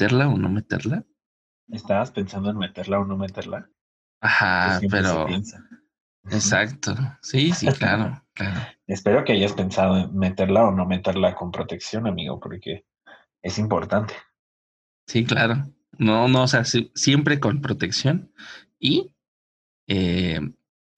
meterla o no meterla. ¿Estabas pensando en meterla o no meterla? Ajá, pero... Exacto. Sí, sí, claro, claro. Espero que hayas pensado en meterla o no meterla con protección, amigo, porque es importante. Sí, claro. No, no, o sea, siempre con protección y eh,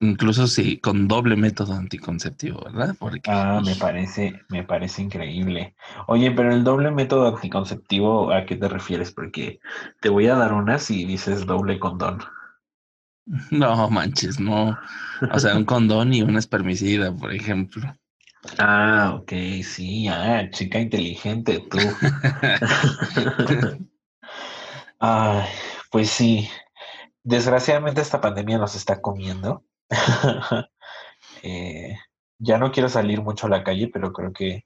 incluso sí, con doble método anticonceptivo, ¿verdad? Porque, ah, me parece, me parece increíble. Oye, pero el doble método anticonceptivo, ¿a qué te refieres? Porque te voy a dar una si dices doble condón. No manches, no. O sea, un condón y una espermicida, por ejemplo. Ah, ok, sí, ah, chica inteligente, tú. Ay, pues sí. Desgraciadamente esta pandemia nos está comiendo. Eh, ya no quiero salir mucho a la calle, pero creo que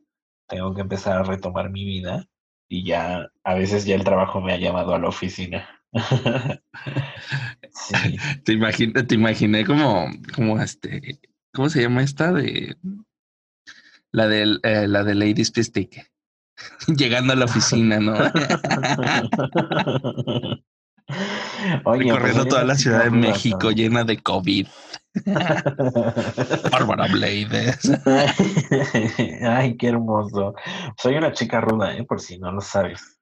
tengo que empezar a retomar mi vida y ya a veces ya el trabajo me ha llamado a la oficina. Te imaginé, te imaginé como, como este, ¿cómo se llama esta de la de eh, la de Lady Pistic? Llegando a la oficina, ¿no? Oye, Recorriendo pues, toda la Ciudad de México llena de COVID. Bárbara Blades. Ay, qué hermoso. Soy una chica ruda, ¿eh? por si no lo sabes.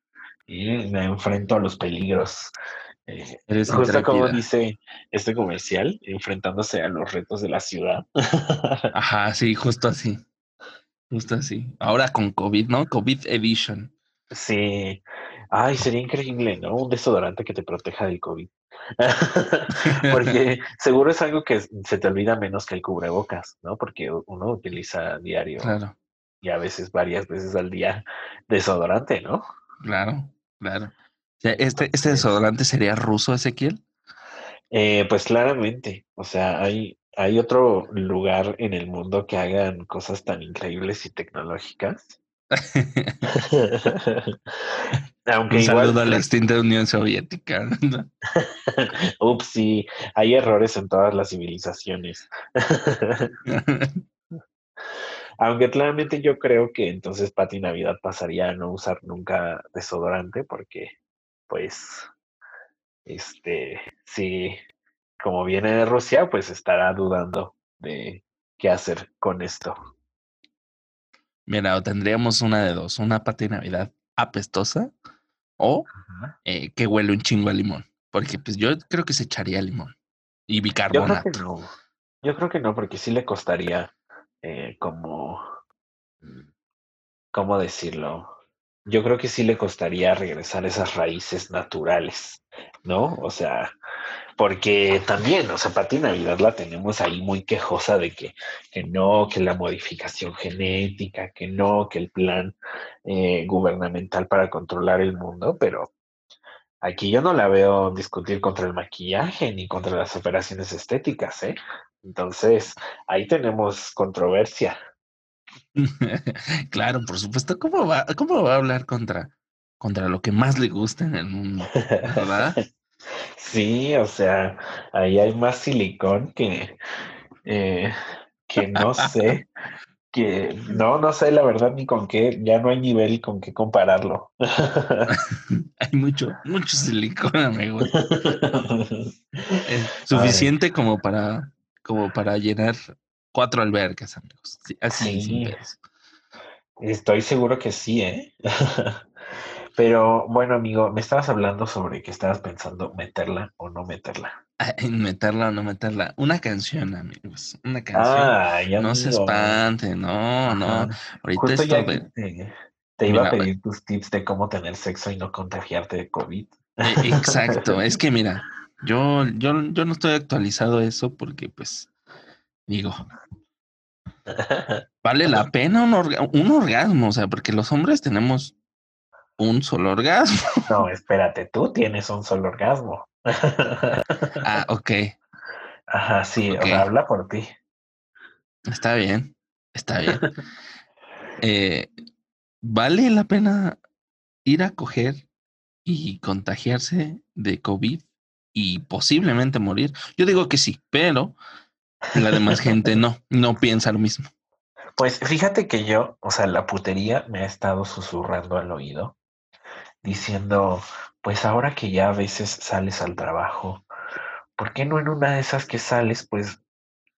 Y me enfrento a los peligros. Eh, justo como dice este comercial, enfrentándose a los retos de la ciudad. Ajá, sí, justo así. Justo así. Ahora con COVID, ¿no? COVID Edition. Sí. Ay, sería increíble, ¿no? Un desodorante que te proteja del COVID. Porque seguro es algo que se te olvida menos que el cubrebocas, ¿no? Porque uno utiliza diario claro. y a veces varias veces al día desodorante, ¿no? Claro, claro. ¿Este, este desodorante sería ruso, Ezequiel? Eh, pues claramente, o sea, hay, hay otro lugar en el mundo que hagan cosas tan increíbles y tecnológicas. Aunque Un saludo a la extinta Unión Soviética. Ups, sí, hay errores en todas las civilizaciones. Aunque claramente yo creo que entonces Pati Navidad pasaría a no usar nunca desodorante porque, pues, este, sí, como viene de Rusia, pues estará dudando de qué hacer con esto. Mira, o tendríamos una de dos, una Pati Navidad apestosa o eh, que huele un chingo a limón. Porque pues yo creo que se echaría limón y bicarbonato. Yo creo que no, yo creo que no porque sí le costaría eh, como, mm, ¿cómo decirlo? Yo creo que sí le costaría regresar esas raíces naturales, ¿no? O sea, porque también, o sea, Pati Navidad la tenemos ahí muy quejosa de que, que no, que la modificación genética, que no, que el plan eh, gubernamental para controlar el mundo, pero aquí yo no la veo discutir contra el maquillaje ni contra las operaciones estéticas, ¿eh? Entonces, ahí tenemos controversia. claro, por supuesto. ¿Cómo va, cómo va a hablar contra, contra lo que más le gusta en el mundo? ¿Verdad? Sí, o sea, ahí hay más silicón que, eh, que no sé, que no, no sé la verdad ni con qué, ya no hay nivel con qué compararlo. hay mucho, mucho silicón, amigo. suficiente como para, como para llenar cuatro albercas, amigos. Así, sí. Estoy seguro que sí, ¿eh? Pero bueno, amigo, me estabas hablando sobre que estabas pensando meterla o no meterla. Ah, meterla o no meterla. Una canción, amigos. Una canción. Ah, ya no se espante, no, no. Ahorita esto de... te, iba a pedir tus tips de cómo tener sexo y no contagiarte de COVID. E, exacto. es que mira, yo, yo, yo no estoy actualizado eso porque, pues, digo, vale la pena un, un orgasmo, o sea, porque los hombres tenemos un solo orgasmo. No, espérate, tú tienes un solo orgasmo. ah, ok. Ajá, sí, habla por ti. Está bien, está bien. Eh, ¿Vale la pena ir a coger y contagiarse de COVID y posiblemente morir? Yo digo que sí, pero la demás gente no, no piensa lo mismo. Pues fíjate que yo, o sea, la putería me ha estado susurrando al oído diciendo, pues ahora que ya a veces sales al trabajo, ¿por qué no en una de esas que sales, pues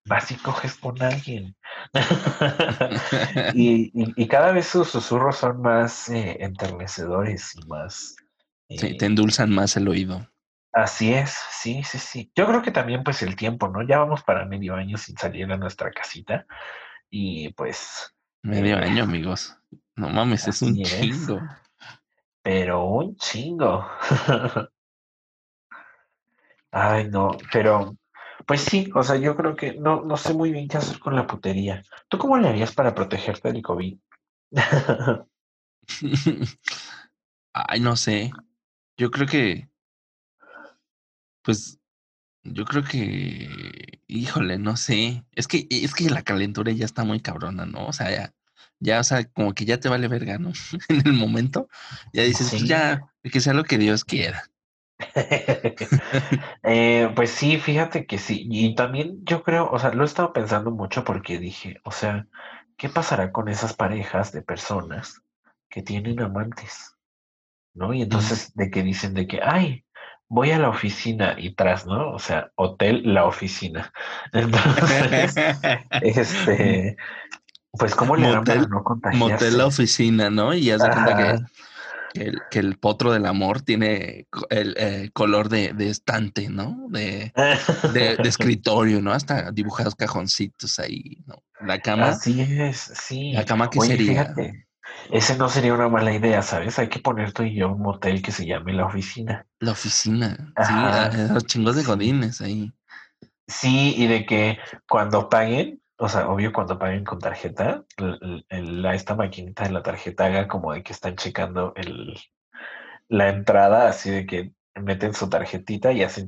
vas y coges con alguien? y, y, cada vez sus susurros son más eh, enternecedores y más... sí, te endulzan más el oído. Así es, sí, sí, sí. Yo creo que también pues el tiempo, ¿no? Ya vamos para medio año sin salir a nuestra casita y pues... Medio eh, año, amigos. No mames, es un chingo. Pero un chingo. Ay, no, pero pues sí, o sea, yo creo que no, no sé muy bien qué hacer con la putería. ¿Tú cómo le harías para protegerte del COVID? Ay, no sé. Yo creo que pues yo creo que, híjole, no sé. Es que, es que la calentura ya está muy cabrona, ¿no? O sea, ya, ya, o sea, como que ya te vale verga, ¿no? en el momento, ya dices, pues ya, que sea lo que Dios quiera. eh, pues sí, fíjate que sí. Y también yo creo, o sea, lo he estado pensando mucho porque dije, o sea, ¿qué pasará con esas parejas de personas que tienen amantes? ¿No? Y entonces, de que dicen de que, ay, voy a la oficina y tras, ¿no? O sea, hotel, la oficina. Entonces, este, pues, ¿cómo le no contagiarse? Motel, la oficina, ¿no? Y haz de cuenta que, el, que el potro del amor tiene el eh, color de, de, estante, ¿no? De, de, escritorio, ¿no? Hasta dibujados cajoncitos ahí, ¿no? La cama. Así es, sí. La cama que sería. Ese no sería una mala idea, ¿sabes? Hay que poner tú y yo un motel que se llame La Oficina. La Oficina. Sí, los chingos de godines ahí. Sí, y de que cuando paguen, o sea, obvio cuando paguen con tarjeta, la, esta maquinita de la tarjeta haga como de que están checando el, la entrada, así de que meten su tarjetita y hacen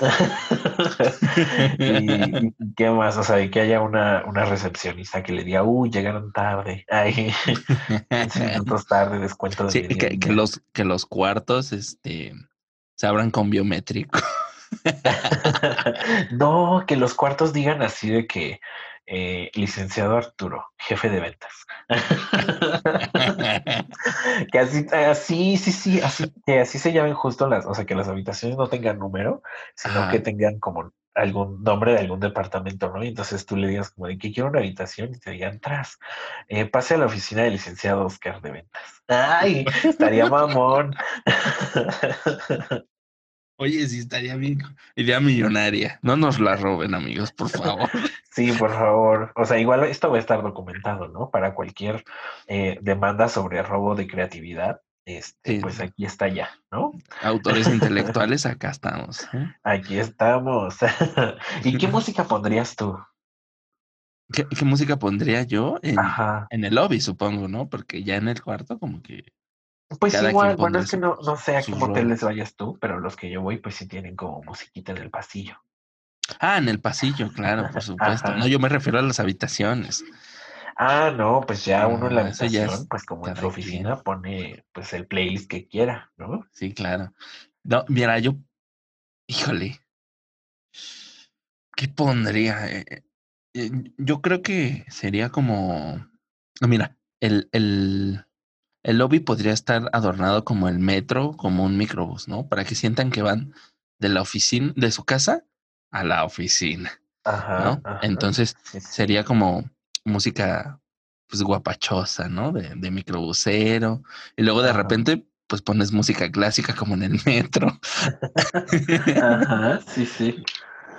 y, qué más, o sea, y que haya una, una recepcionista que le diga, uy, llegaron tarde, ay, 15 minutos tarde, descuento de sí, que, que, los, que los cuartos este, se abran con biométrico. no, que los cuartos digan así de que eh, licenciado Arturo, jefe de ventas. que así, así, sí, sí, así, que así se llamen justo las, o sea, que las habitaciones no tengan número, sino que tengan como algún nombre de algún departamento, ¿no? Y entonces tú le digas como de que quiero una habitación y te digan tras, eh, pase a la oficina del licenciado Oscar de ventas. Ay, estaría mamón. Oye, sí, estaría bien. Idea millonaria. No nos la roben, amigos, por favor. Sí, por favor. O sea, igual esto va a estar documentado, ¿no? Para cualquier eh, demanda sobre robo de creatividad, este, pues aquí está ya, ¿no? Autores intelectuales, acá estamos. ¿eh? Aquí estamos. ¿Y qué música pondrías tú? ¿Qué, música pondría yo? En, en el lobby, supongo, ¿no? Porque ya en el cuarto, como que pues igual, bueno, es que no, no sé a qué moteles vayas tú, pero los que yo voy, pues sí tienen como musiquita en el pasillo. Ah, en el pasillo, claro, por supuesto. No, yo me refiero a las habitaciones. Ah, no, pues ya uno en la habitación, pues como en su oficina, pone pues el playlist que quiera, ¿no? Sí, claro. No, mira, yo, híjole, ¿qué pondría? Eh, eh, yo creo que sería como, mira, el, el, el lobby podría estar adornado como el metro, como un microbús, ¿no? Para que sientan que van de la oficina, de su casa a la oficina. Ajá, ¿no? Entonces sería como música pues guapachosa, ¿no? De, de microbusero. Y luego de repente, pues pones música clásica como en el metro. Ajá, sí, sí.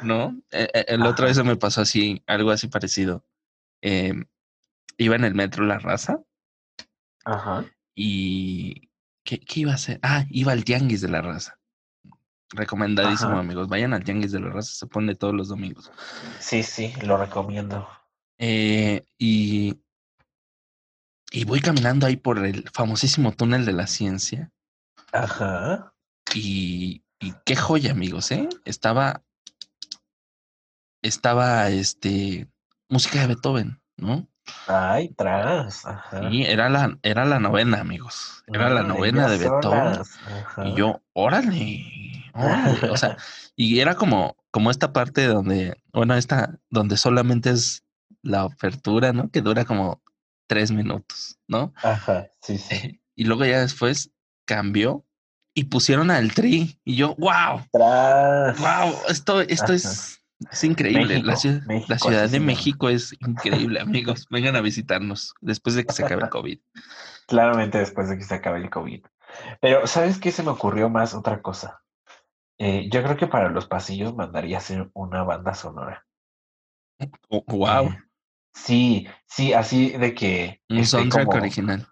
¿No? E, e, el, otro día me pasó así, algo así parecido. Em, iba en el metro La Raza Ajá. Y ¿qué, ¿qué, iba a hacer? Ah, iba al Tianguis de la Raza. Recomendadísimo, amigos. Vayan al Tianguis de la Raza, se pone todos los domingos. Sí, sí, lo recomiendo. Eh, y, y voy caminando ahí por el famosísimo túnel de la ciencia. Ajá. Y, y qué joya, amigos, ¿eh? Estaba. Estaba este. Música de Beethoven, ¿no? Ay, tras. Sí, era la, era la novena, amigos. Era la novena de Beethoven. Y yo, órale, órale. o sea, y era como, como esta parte donde, bueno, esta, donde solamente es la apertura, ¿no? Que dura como tres minutos, ¿no? Ajá, sí, sí. y luego ya después cambió y pusieron al Tri. Y yo, wow, Tras. wow, esto, esto Ajá. es, es increíble. la, ciudad, México, la Ciudad de. México es increíble, amigos. Vengan a visitarnos después de que se acabe el COVID. Claramente después de que se acabe el COVID. Pero, ¿sabes qué se me ocurrió más? Otra cosa. Eh, yo creo que para los pasillos mandaría hacer una banda sonora. Oh, wow, Eh, sí, sí, así de que un soundtrack como, original.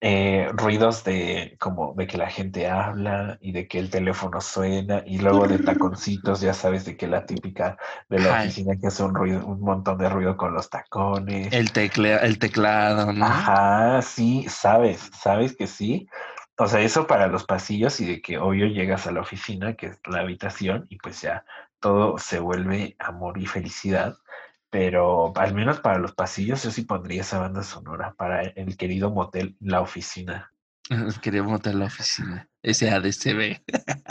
Eh, ruidos de como de que la gente habla y de que el teléfono suena y luego de taconcitos, ya sabes, de que la típica de la oficina que hace un ruido, un montón de ruido con los tacones. El, tecle- el teclado, ¿no? Ajá, sí, sabes, sabes que sí. O sea, eso para los pasillos y de que obvio llegas a la oficina, que es la habitación, y pues ya todo se vuelve amor y felicidad. Pero al menos para los pasillos yo sí pondría esa banda sonora para el querido motel La Oficina. Queríamos montar la oficina. Ese ADCB.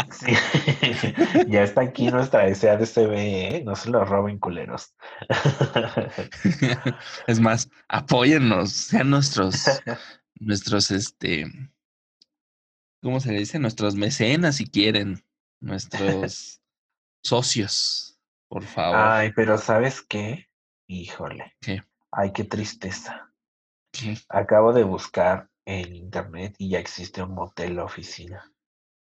Sí, ya está aquí nuestra SADCB, ¿eh? No se lo roben culeros. es más, apóyennos, sean nuestros, nuestros, este, ¿cómo se le dice? Nuestros mecenas si quieren, nuestros socios, por favor. Ay, pero ¿sabes qué? Híjole. ¿Qué? Ay, qué tristeza. ¿Qué? Acabo de buscar en internet y ya existe un motel Oficina.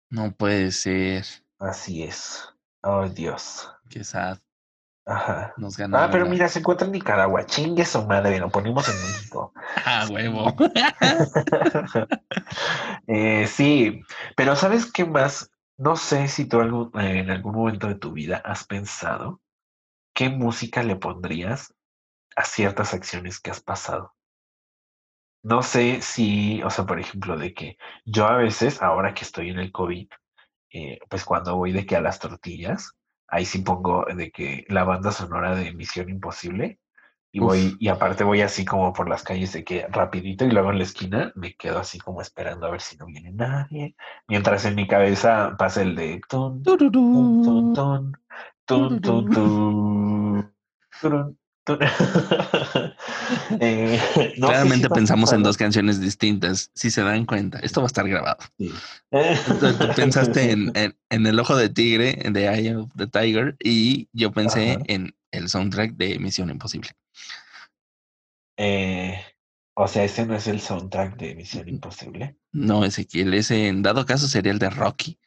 No puede ser. Así es. Oh, Dios. Qué sad. Ajá. Nos Ah, ganaron. pero la- mira, se encuentra en Nicaragua. Chingue su madre, lo ponemos en México. Ah, huevo. Eh, sí, pero ¿sabes qué más? No sé si tú algún- eh, en algún momento de tu vida has pensado qué música le pondrías a ciertas acciones que has pasado. No sé si, o sea, por ejemplo, de que yo a veces, ahora que estoy en el COVID, eh, pues cuando voy de que a las tortillas, ahí sí pongo de que la banda sonora de Misión Imposible y Uf. voy, y aparte voy así como por las calles de que rapidito y luego en la esquina me quedo así como esperando a ver si no viene nadie, mientras en mi cabeza pasa el de Eh, no Claramente pensamos en dos canciones distintas. Si se dan cuenta, esto va a estar grabado. Sí. Tú, tú pensaste en, en- en El Ojo de Tigre, de Eye of the Tiger, y yo pensé Ajá. en el soundtrack de Misión Imposible. Eh, o sea, ese no es el soundtrack de Misión Imposible. No, Ezequiel, ese en dado caso sería el de Rocky.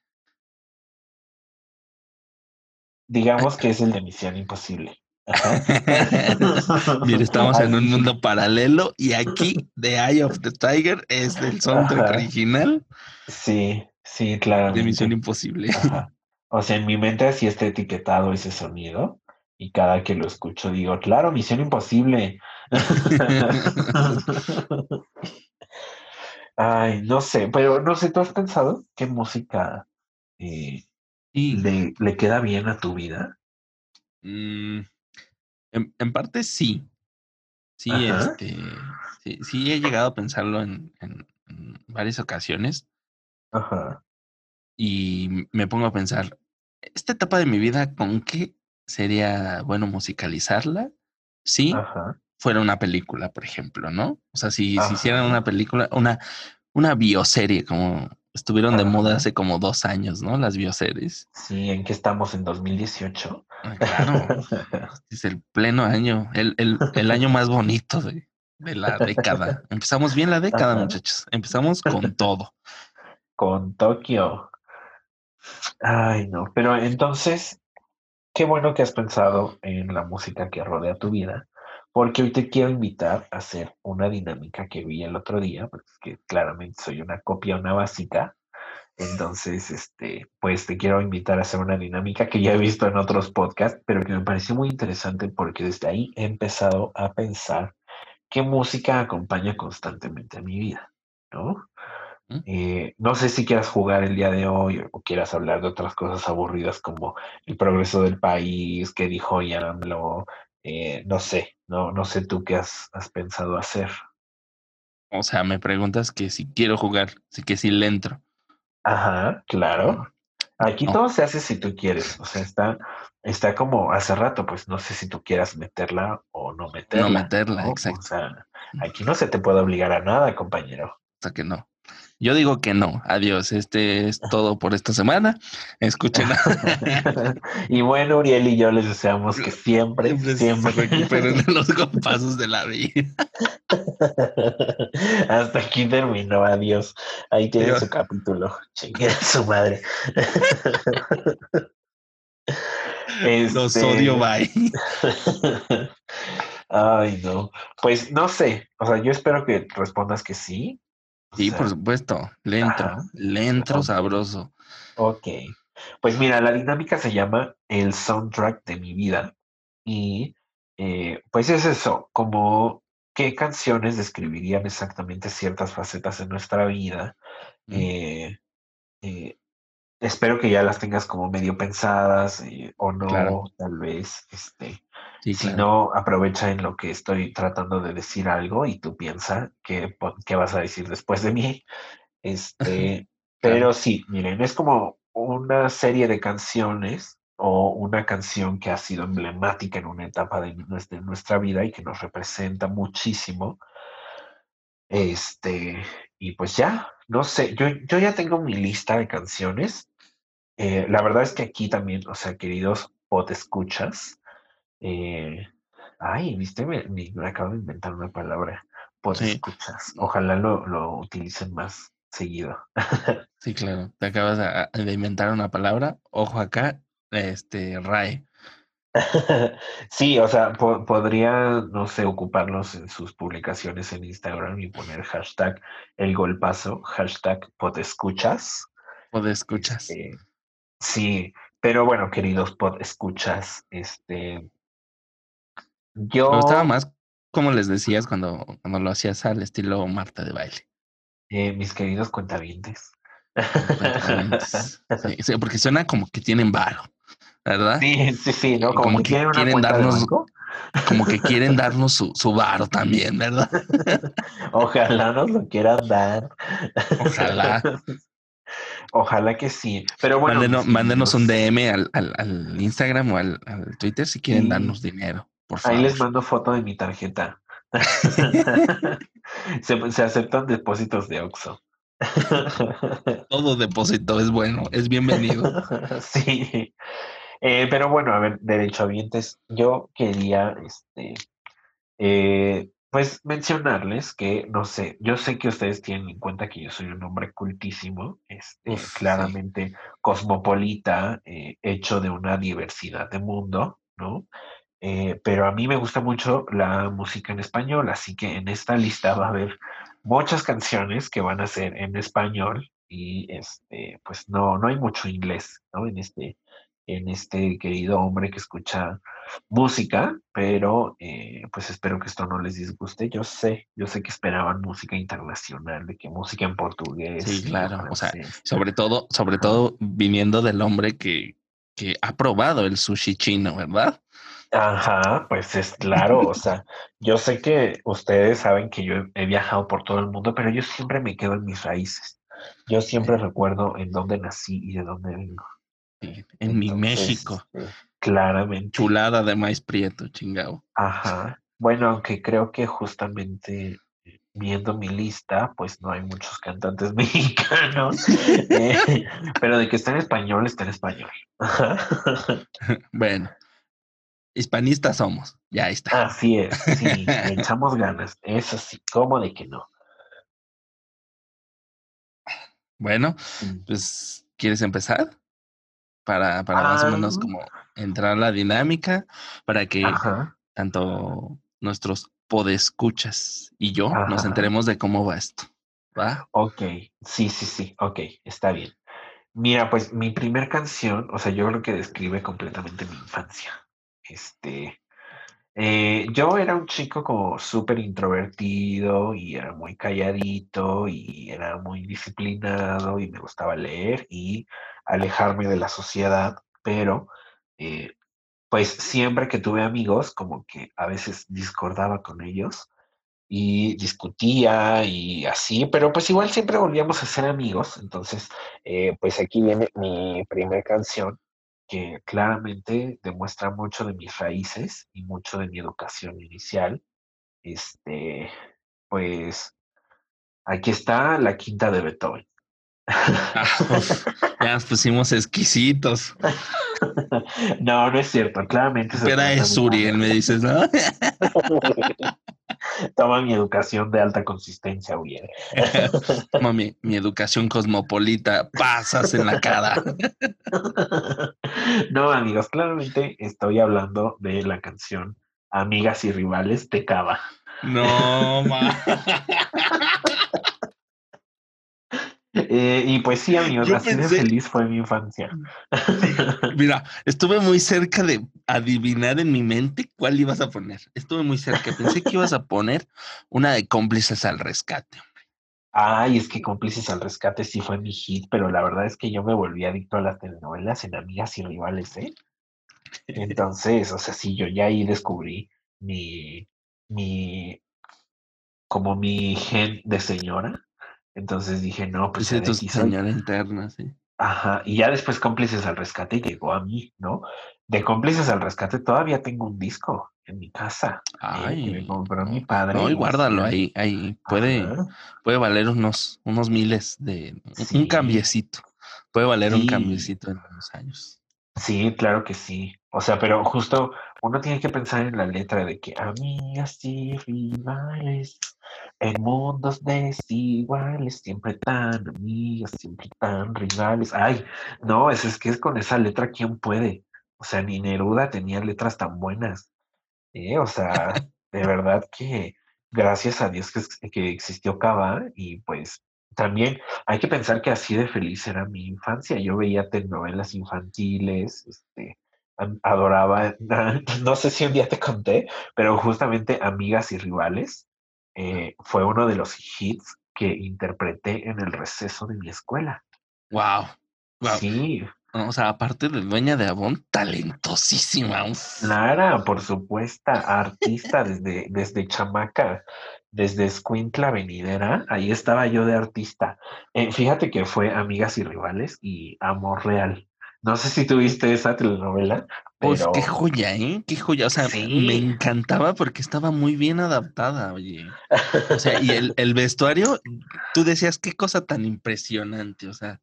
Digamos que es el de Misión Imposible. Mira, estamos en un mundo paralelo y aquí The Eye of the Tiger es el soundtrack Ajá. original Sí, sí, de claramente. Misión Imposible. Ajá. O sea, en mi mente así está etiquetado ese sonido y cada que lo escucho digo, claro, Misión Imposible. Ay, no sé, pero no sé, ¿tú has pensado qué música eh, Y le, le queda bien a tu vida? mm, en, en parte sí. Sí, Ajá. este, sí, sí he llegado a pensarlo en, en- en varias ocasiones Ajá, y me pongo a pensar, esta etapa de mi vida, ¿con qué sería bueno musicalizarla? Sí, ajá, fuera una película, por ejemplo, ¿no? O sea, si, si hicieran una película, una, una bioserie, como estuvieron de moda hace como dos años, ¿no? Las bioseries. sí, ¿en qué estamos? ¿En 2018? Ah, Claro, es el pleno año, el, el, el año más bonito de, de la década. Empezamos bien la década, Ajá. muchachos. Empezamos con todo. Con Tokio. Ay, no, pero entonces, qué bueno que has pensado en la música que rodea tu vida, porque hoy te quiero invitar a hacer una dinámica que vi el otro día, porque es que claramente soy una copia, una básica. Entonces, este, pues te quiero invitar a hacer una dinámica que ya he visto en otros podcasts, pero que me pareció muy interesante porque desde ahí he empezado a pensar qué música acompaña constantemente a mi vida, ¿no? ¿Mm? Eh, no sé si quieras jugar el día de hoy o quieras hablar de otras cosas aburridas como el progreso del país, qué dijo AMLO, eh, no sé, no, no sé tú qué has, has pensado hacer. O sea, me preguntas que si quiero jugar, sí que si le entro. Ajá, claro. Aquí No. todo se hace si tú quieres, o sea, está, está como hace rato, pues no sé si tú quieras meterla o no meterla. No meterla, ¿no? exacto. O sea, aquí no se te puede obligar a nada, compañero. O sea que no. Yo digo que no. Adiós. Este es todo por esta semana. Escuchen. y bueno, Uriel y yo les deseamos que siempre, siempre, siempre. se recuperen los compasos de la vida. Hasta aquí terminó. Adiós. Ahí tiene su capítulo. Chingue su madre. Los odio, este, bye. Ay, no. Pues no sé. O sea, yo espero que respondas que sí. Sí, por supuesto. Lento, lento, sabroso. Ok. Pues mira, la dinámica se llama el soundtrack de mi vida. Y eh, pues es eso, como qué canciones describirían exactamente ciertas facetas en nuestra vida. Eh, eh, espero que ya las tengas como medio pensadas o no, tal vez. Este, si no, aprovecha en lo que estoy tratando de decir algo y tú piensa qué, qué vas a decir después de mí. Este, pero sí, miren, es como una serie de canciones o una canción que ha sido emblemática en una etapa de nuestra, nuestra vida y que nos representa muchísimo. Este, y pues ya, no sé, yo, yo ya tengo mi lista de canciones. Eh, la verdad es que aquí también, o sea, queridos pot escuchas, eh, ay, viste, me, acabo de inventar una palabra. Pues escuchas. Ojalá lo, lo, utilicen más seguido. sí, claro. Te acabas de inventar una palabra. Ojo acá, este, RAE. sí, o sea, podría, no sé, ocuparlos en sus publicaciones en Instagram y poner hashtag el golpazo, hashtag podescuchas. Podescuchas. Este, sí, pero bueno, queridos podescuchas, este, yo... Me gustaba más como les decías cuando, cuando lo hacías al estilo Marta de baile. Eh, mis queridos cuentavientes. Sí, porque suena como que tienen varo, ¿verdad? Sí, sí, sí, ¿no? Como, que, quieren darnos, como que quieren darnos su, su varo también, ¿verdad? Ojalá nos lo quieran dar. Ojalá. Ojalá que sí. Pero bueno. mándenos un DM al, al, al, Instagram o al, al Twitter si quieren darnos dinero. Ahí les mando foto de mi tarjeta. se, aceptan depósitos de Oxxo. Todo depósito es bueno, es bienvenido. sí. Eh, pero bueno, a ver, derechohabientes, yo quería, este, eh, pues mencionarles que, no sé, yo sé que ustedes tienen en cuenta que yo soy un hombre cultísimo, este, claramente cosmopolita, eh, hecho de una diversidad de mundo, ¿no? Eh, pero a mí me gusta mucho la música en español, así que en esta lista va a haber muchas canciones que van a ser en español y este, pues no, no hay mucho inglés, ¿no? En este, en este querido hombre que escucha música, pero eh, pues espero que esto no les disguste. Yo sé, yo sé que esperaban música internacional, de que música en portugués. Sí, claro. O sea, sobre todo, sobre todo viniendo del hombre que, que ha probado el sushi chino, ¿verdad? Ajá, pues es claro, o sea, yo sé que ustedes saben que yo he viajado por todo el mundo, pero yo siempre me quedo en mis raíces. Yo siempre recuerdo en dónde nací y de dónde vengo. en mi México. claramente. Chulada de maíz prieto, chingado. Ajá. Bueno, aunque creo que justamente viendo mi lista, pues no hay muchos cantantes mexicanos, eh, pero de que está en español, está en español. bueno, hispanistas somos. Ya está. Así es, sí, echamos ganas. Eso sí, ¿cómo de que no? Bueno, pues, ¿quieres empezar? Para, para más o menos ah. como entrar a la dinámica, para que tanto nuestros podescuchas y yo nos enteremos de cómo va esto. ¿Va? Ok, sí, sí, sí, ok, está bien. Mira, pues mi primer canción, o sea, yo creo que describe completamente mi infancia. Este, eh, yo era un chico como súper introvertido y era muy calladito y era muy disciplinado y me gustaba leer y alejarme de la sociedad, pero eh, pues siempre que tuve amigos, como que a veces discordaba con ellos y discutía y así, pero pues igual siempre volvíamos a ser amigos. Entonces, eh, pues aquí viene mi primera canción que claramente demuestra mucho de mis raíces y mucho de mi educación inicial. Este, pues Aquí está la quinta de Beethoven. Ah, ya nos pusimos exquisitos. no, no es cierto. Claramente. Espera, es Uriel, me dices, ¿no? Toma mi educación de alta consistencia, Uriel. Toma mi, mi educación cosmopolita, pasas en la cara. no, amigos, claramente estoy hablando de la canción Amigas y Rivales de Cava. No, ma. Eh, y pues sí, amigos, Yo así de pensé- feliz fue mi infancia. Mira, estuve muy cerca de adivinar en mi mente cuál ibas a poner. Estuve muy cerca. Pensé que ibas a poner una de cómplices al rescate. Ay, es que Cómplices al Rescate sí fue mi hit, pero la verdad es que yo me volví adicto a las telenovelas en Amigas y Rivales, ¿eh? Entonces, o sea, sí, yo ya ahí descubrí mi, mi, como mi gen de señora. Entonces dije, no, pues ya de tu aquí soy. señora interna, sí. Ajá, y ya después Cómplices al Rescate llegó a mí, ¿no? De Cómplices al Rescate todavía tengo un disco en mi casa, eh, que me Ay, compró mi padre. No, y guárdalo ahí, ahí. Puede, ajá, puede valer unos, unos miles de un- cambiecito. Puede valer un cambiecito en unos años. Sí, claro que sí. O sea, pero justo uno tiene que pensar en la letra de que amigas y rivales en mundos desiguales, siempre tan amigas, siempre tan rivales. Ay, no, es, es que es con esa letra, ¿quién puede? O sea, ni Neruda tenía letras tan buenas. ¿eh? O sea, de verdad que gracias a Dios que, que existió Cava y pues también hay que pensar que así de feliz era mi infancia. Yo veía telenovelas infantiles, este, adoraba, no sé si un día te conté, pero justamente Amigas y Rivales eh, fue uno de los hits que interpreté en el receso de mi escuela. Wow. Wow. Sí, O sea, aparte de dueña de Avon, talentosísima. Clara, por supuesto, artista desde, desde chamaca, desde Escuintla Venidera, ahí estaba yo de artista. Eh, fíjate que fue Amigas y Rivales y Amor Real. No sé si tuviste esa telenovela, Pues qué joya, ¿eh? Qué joya. O sea, me Sí. encantaba porque estaba muy bien adaptada, oye. O sea, y el, el vestuario, tú decías, qué cosa tan impresionante. O sea,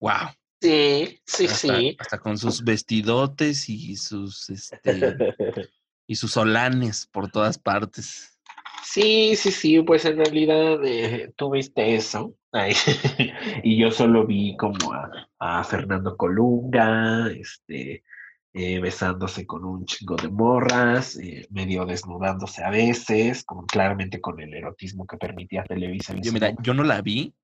wow. sí, sí, Hasta, hasta con sus vestidotes y sus, este, y sus solanes por todas partes. Sí, sí, sí, pues en realidad eh, tú viste eso. Ay, y yo solo vi como a, a Fernando Colunga, este, eh, besándose con un chingo de morras, eh, medio desnudándose a veces, como claramente con el erotismo que permitía Televisa. Yo, mira, yo no la vi,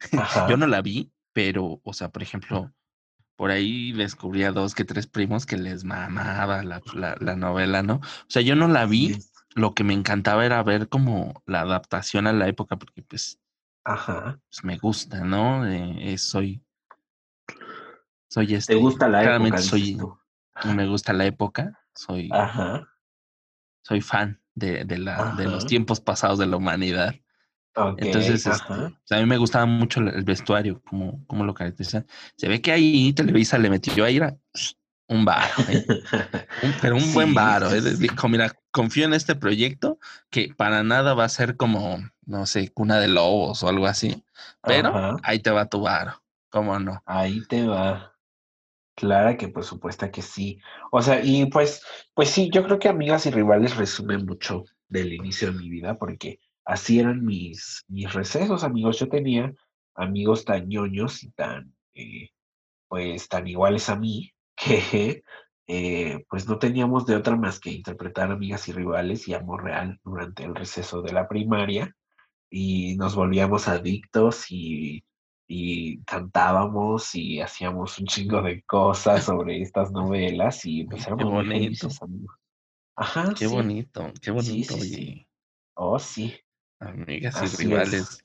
Ajá, yo no la vi, pero, o sea, por ejemplo, por ahí descubrí a dos que tres primos que les mamaba la, la, la novela, ¿no? O sea, yo no la vi, sí, lo que me encantaba era ver como la adaptación a la época, porque pues, ajá. pues me gusta, ¿no? Eh, eh, soy, soy ¿Te este, gusta la claramente época, soy, me gusta la época, soy, Ajá, soy fan de, de la, de los tiempos pasados de la humanidad. Entonces, este, sea, a mí me gustaba mucho el vestuario, como, como lo caracteriza. Se ve que ahí Televisa le metió ahí era un varo, ¿eh? Un- pero un buen varo, sí, ¿eh? sí. Dijo, mira, confío en este proyecto que para nada va a ser como, no sé, cuna de lobos o algo así, pero Ajá. ahí te va tu varo, ¿cómo no? Ahí te va. Clara que por supuesto que sí. O sea, y pues, pues sí, yo creo que Amigas y Rivales resume mucho del inicio de mi vida, porque así eran mis, mis recesos, amigos. Yo tenía amigos tan ñoños y tan, eh, pues, tan iguales a mí, que eh, pues no teníamos de otra más que interpretar Amigas y Rivales y Amor Real durante el receso de la primaria y nos volvíamos adictos y, y cantábamos y hacíamos un chingo de cosas sobre estas novelas y pues Qué éramos muy bonito, felices, amigos. Ajá, qué sí, bonito, qué bonito, sí, Oh, sí, amigas y así rivales.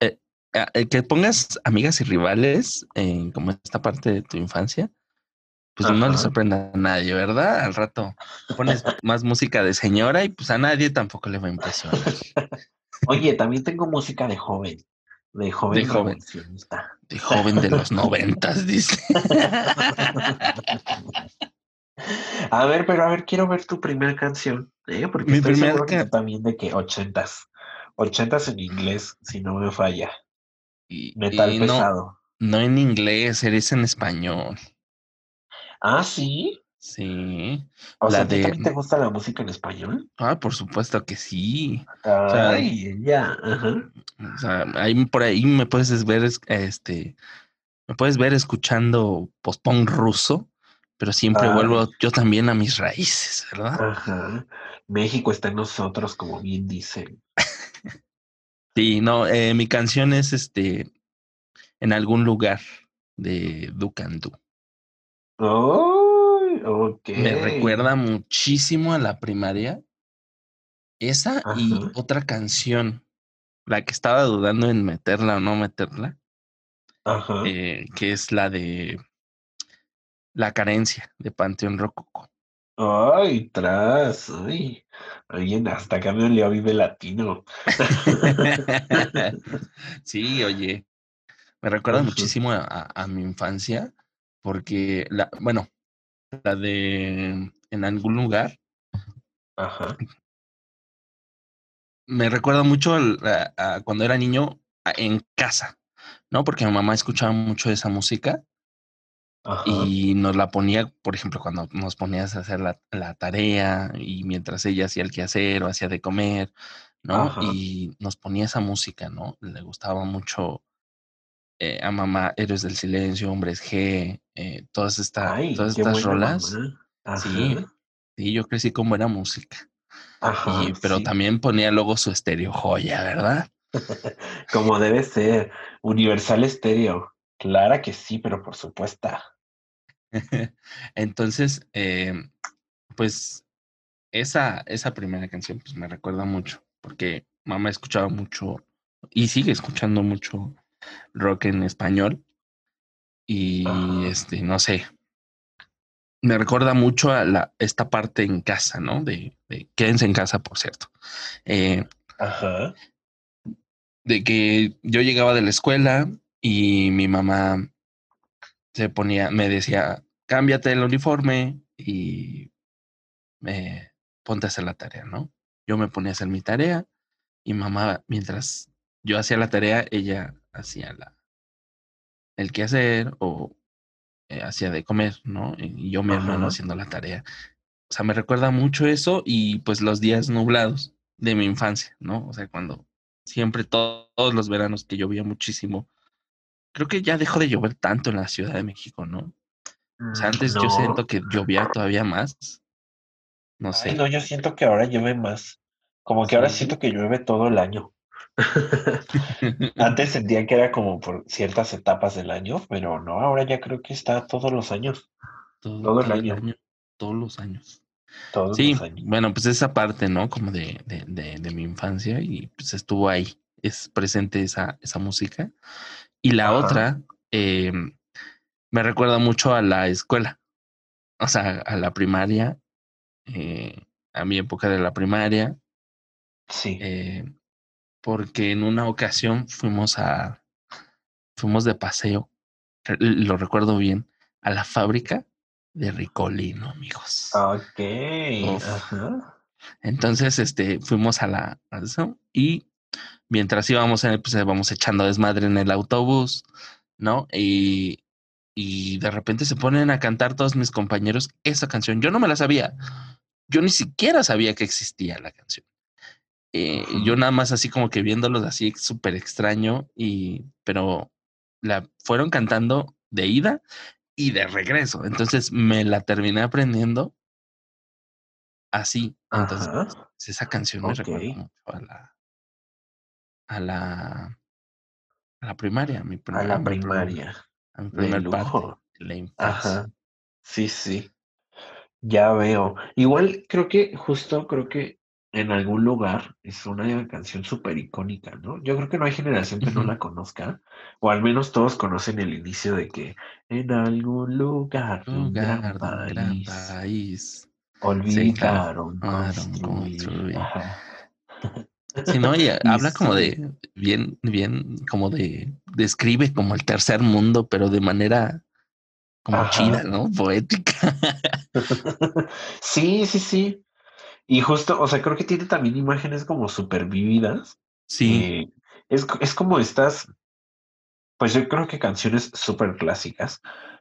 Eh, eh, que pongas amigas y rivales en como esta parte de tu infancia, pues no le Ajá. sorprende a nadie, ¿verdad? Al rato pones más música de señora y pues a nadie tampoco le va a impresionar. Oye, también tengo música de joven, de joven De joven, de joven de los noventas, dice. A ver, pero a ver, quiero ver tu primera canción, ¿eh? Porque Mi estoy primer seguro que también de que ochentas, ochentas en inglés, si no me falla. Y, Metal y pesado. no en inglés, eres en español. Ah, sí. Sí. O La sea, ¿a ti de- también te gusta la música en español? Ah, por supuesto que sí. sea, Ay, ya, ajá. O sea, ahí por ahí me puedes ver, es- este, me puedes ver escuchando post-punk ruso, pero siempre Ay. vuelvo yo también a mis raíces, ¿verdad? Ajá. México está en nosotros, como bien dicen. Sí, no, eh, mi canción es este, en algún lugar de Ducandú. Ok. Me recuerda muchísimo a la primaria. Esa y otra canción, la que estaba dudando en meterla o no meterla, Ajá. eh, que es la de La carencia de Panteón Rococo. Ay, tras. Ay. Alguien hasta me olió Vive Latino. sí, oye, me recuerda muchísimo a, a- a mi infancia, porque la, bueno, la de en algún lugar Ajá. me recuerda mucho al- a, a cuando era niño en casa, ¿no? Porque mi mamá escuchaba mucho esa música Ajá. y nos la ponía, por ejemplo, cuando nos ponías a hacer la, la tarea y mientras ella hacía el quehacer o hacía de comer, ¿no? Ajá. Y nos ponía esa música, ¿no? Le gustaba mucho eh, a mamá Héroes del Silencio, Hombres G, eh, todas, esta, Ay, todas estas rolas. Sí, sí, yo crecí con buena música. Ajá. Y, pero sí. también ponía luego su estéreo joya, ¿verdad? Como debe ser. Universal Estéreo. Clara que sí, pero por supuesto. Entonces, eh, pues esa, esa primera canción pues, me recuerda mucho, porque mamá escuchaba mucho y sigue escuchando mucho rock en español. Y este, no sé, me recuerda mucho a la, esta parte en casa, ¿no? De, de quédense en casa, por cierto. Eh, Ajá. de que yo llegaba de la escuela y mi mamá se ponía, me decía, cámbiate el uniforme y me ponte a hacer la tarea, ¿no? Yo me ponía a hacer mi tarea y mamá, mientras yo hacía la tarea, ella hacía la el quehacer o eh, hacía de comer, ¿no? Y yo, mi hermano, haciendo la tarea. O sea, me recuerda mucho eso y pues los días nublados de mi infancia, ¿no? O sea, cuando siempre to- todos los veranos que llovía muchísimo. Creo que ya dejó de llover tanto en la Ciudad de México, ¿no? O sea, Mm, antes yo siento que llovía todavía más. No Ay, sé. no, yo siento que ahora llueve más. Como que ahora siento que llueve todo el año. Antes sentía que era como por ciertas etapas del año, pero no, ahora ya creo que está todos los años. todo, todo el todo año. Todos los años. Todos Sí, los años. bueno, pues esa parte, ¿no? Como de, de, de, de mi infancia y pues estuvo ahí, es presente esa, esa música. Y la Ajá. otra eh, me recuerda mucho a la escuela, o sea, a la primaria, eh, a mi época de la primaria, Sí. eh, porque en una ocasión fuimos a, fuimos de paseo, lo recuerdo bien, a la fábrica de Ricolino, amigos. Ok. Ajá. Entonces, este, fuimos a la a eso y mientras íbamos en el, pues íbamos echando desmadre en el autobús, ¿no? Y, y de repente se ponen a cantar todos mis compañeros esa canción. Yo no me la sabía. Yo ni siquiera sabía que existía la canción. Eh, yo nada más así como que viéndolos así súper extraño y pero la fueron cantando de ida y de regreso. Entonces me la terminé aprendiendo así. Entonces Ajá. esa canción me recuerda mucho a la a la a la primaria, mi, prim- A la primer, primaria. a mi primer parte la infancia. Ajá. Sí, sí. Ya veo. Igual creo que, justo creo que en algún lugar es una canción súper icónica, ¿no? Yo creo que no hay generación que no la conozca, o al menos todos conocen el inicio de que en algún lugar un gran país país. olvidaron construir. Sí, ¿no? Y habla como de, bien, bien, como de, describe como el tercer mundo, pero de manera como Ajá. chida, ¿no? Poética. Sí, sí, sí. Y justo, o sea, creo que tiene también imágenes como súper vívidas. Sí, Eh, es, es como estas, pues yo creo que canciones súper clásicas,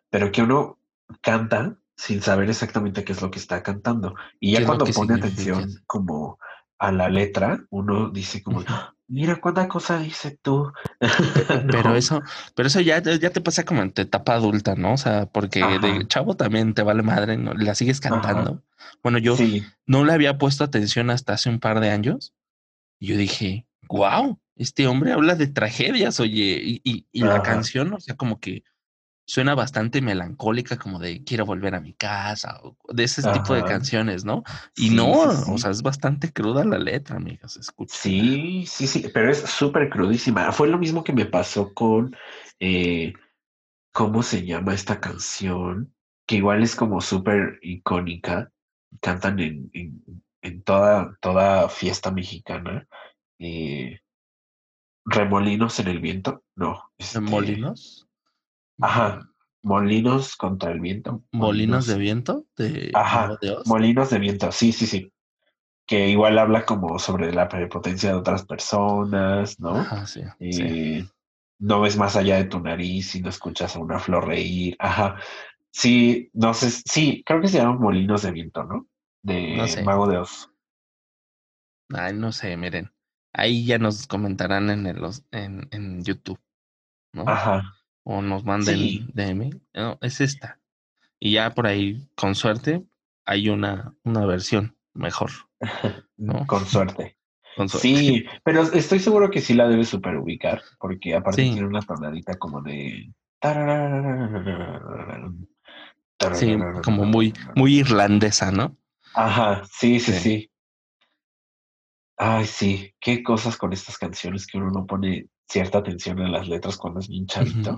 pero que uno canta sin saber exactamente qué es lo que está cantando. Y ¿qué ya cuando pone significa? atención como a la letra, uno dice como. "Ah, mira cuánta cosa dice tú. Pe- Pero No, eso, pero eso ya, ya te pasa como en tu etapa adulta, ¿no? O sea, porque de ajá, chavo también te vale madre, ¿no? La sigues ajá, cantando. Bueno, yo sí, no le había puesto atención hasta hace un par de años. Y yo dije, wow, este hombre habla de tragedias, oye, y, y, y la ajá, canción, o sea, como que suena bastante melancólica, como de quiero volver a mi casa, o de ese tipo de canciones, ¿no? Y no, sí, sí, o sea, es bastante cruda la letra, amigas. Sí, sí, sí, pero es súper crudísima. Fue lo mismo que me pasó con, eh, ¿cómo se llama esta canción? Que igual es como súper icónica. Cantan en, en, en toda, toda fiesta mexicana. eh, Remolinos en el viento. No, este, Molinos, ajá, Molinos contra el viento. Molinos de viento de ajá, de. Molinos de viento. Sí, sí, sí. que igual habla como sobre la prepotencia de otras personas, ¿no? Ajá, sí, sí, Eh, no ves más allá de tu nariz y no escuchas a una flor reír. Ajá. Sí, no sé, sí, creo que se llaman Molinos de Viento, ¿no? no De sé, Mago de Oz. ay, no sé, miren, ahí ya nos comentarán en el, los- en, en YouTube, ¿no? Ajá. O nos manden Sí, DM, no, es esta. Y ya por ahí, con suerte, hay una, una versión mejor, ¿no? con suerte. Con suerte. Sí, pero estoy seguro que sí la debes super ubicar, porque aparte Sí, tiene una tonadita como de... sí, como muy, muy irlandesa, ¿no? Ajá, sí, sí, Sí. sí. Ay, sí, qué cosas con estas canciones que uno no pone cierta atención a las letras cuando es bien chavito,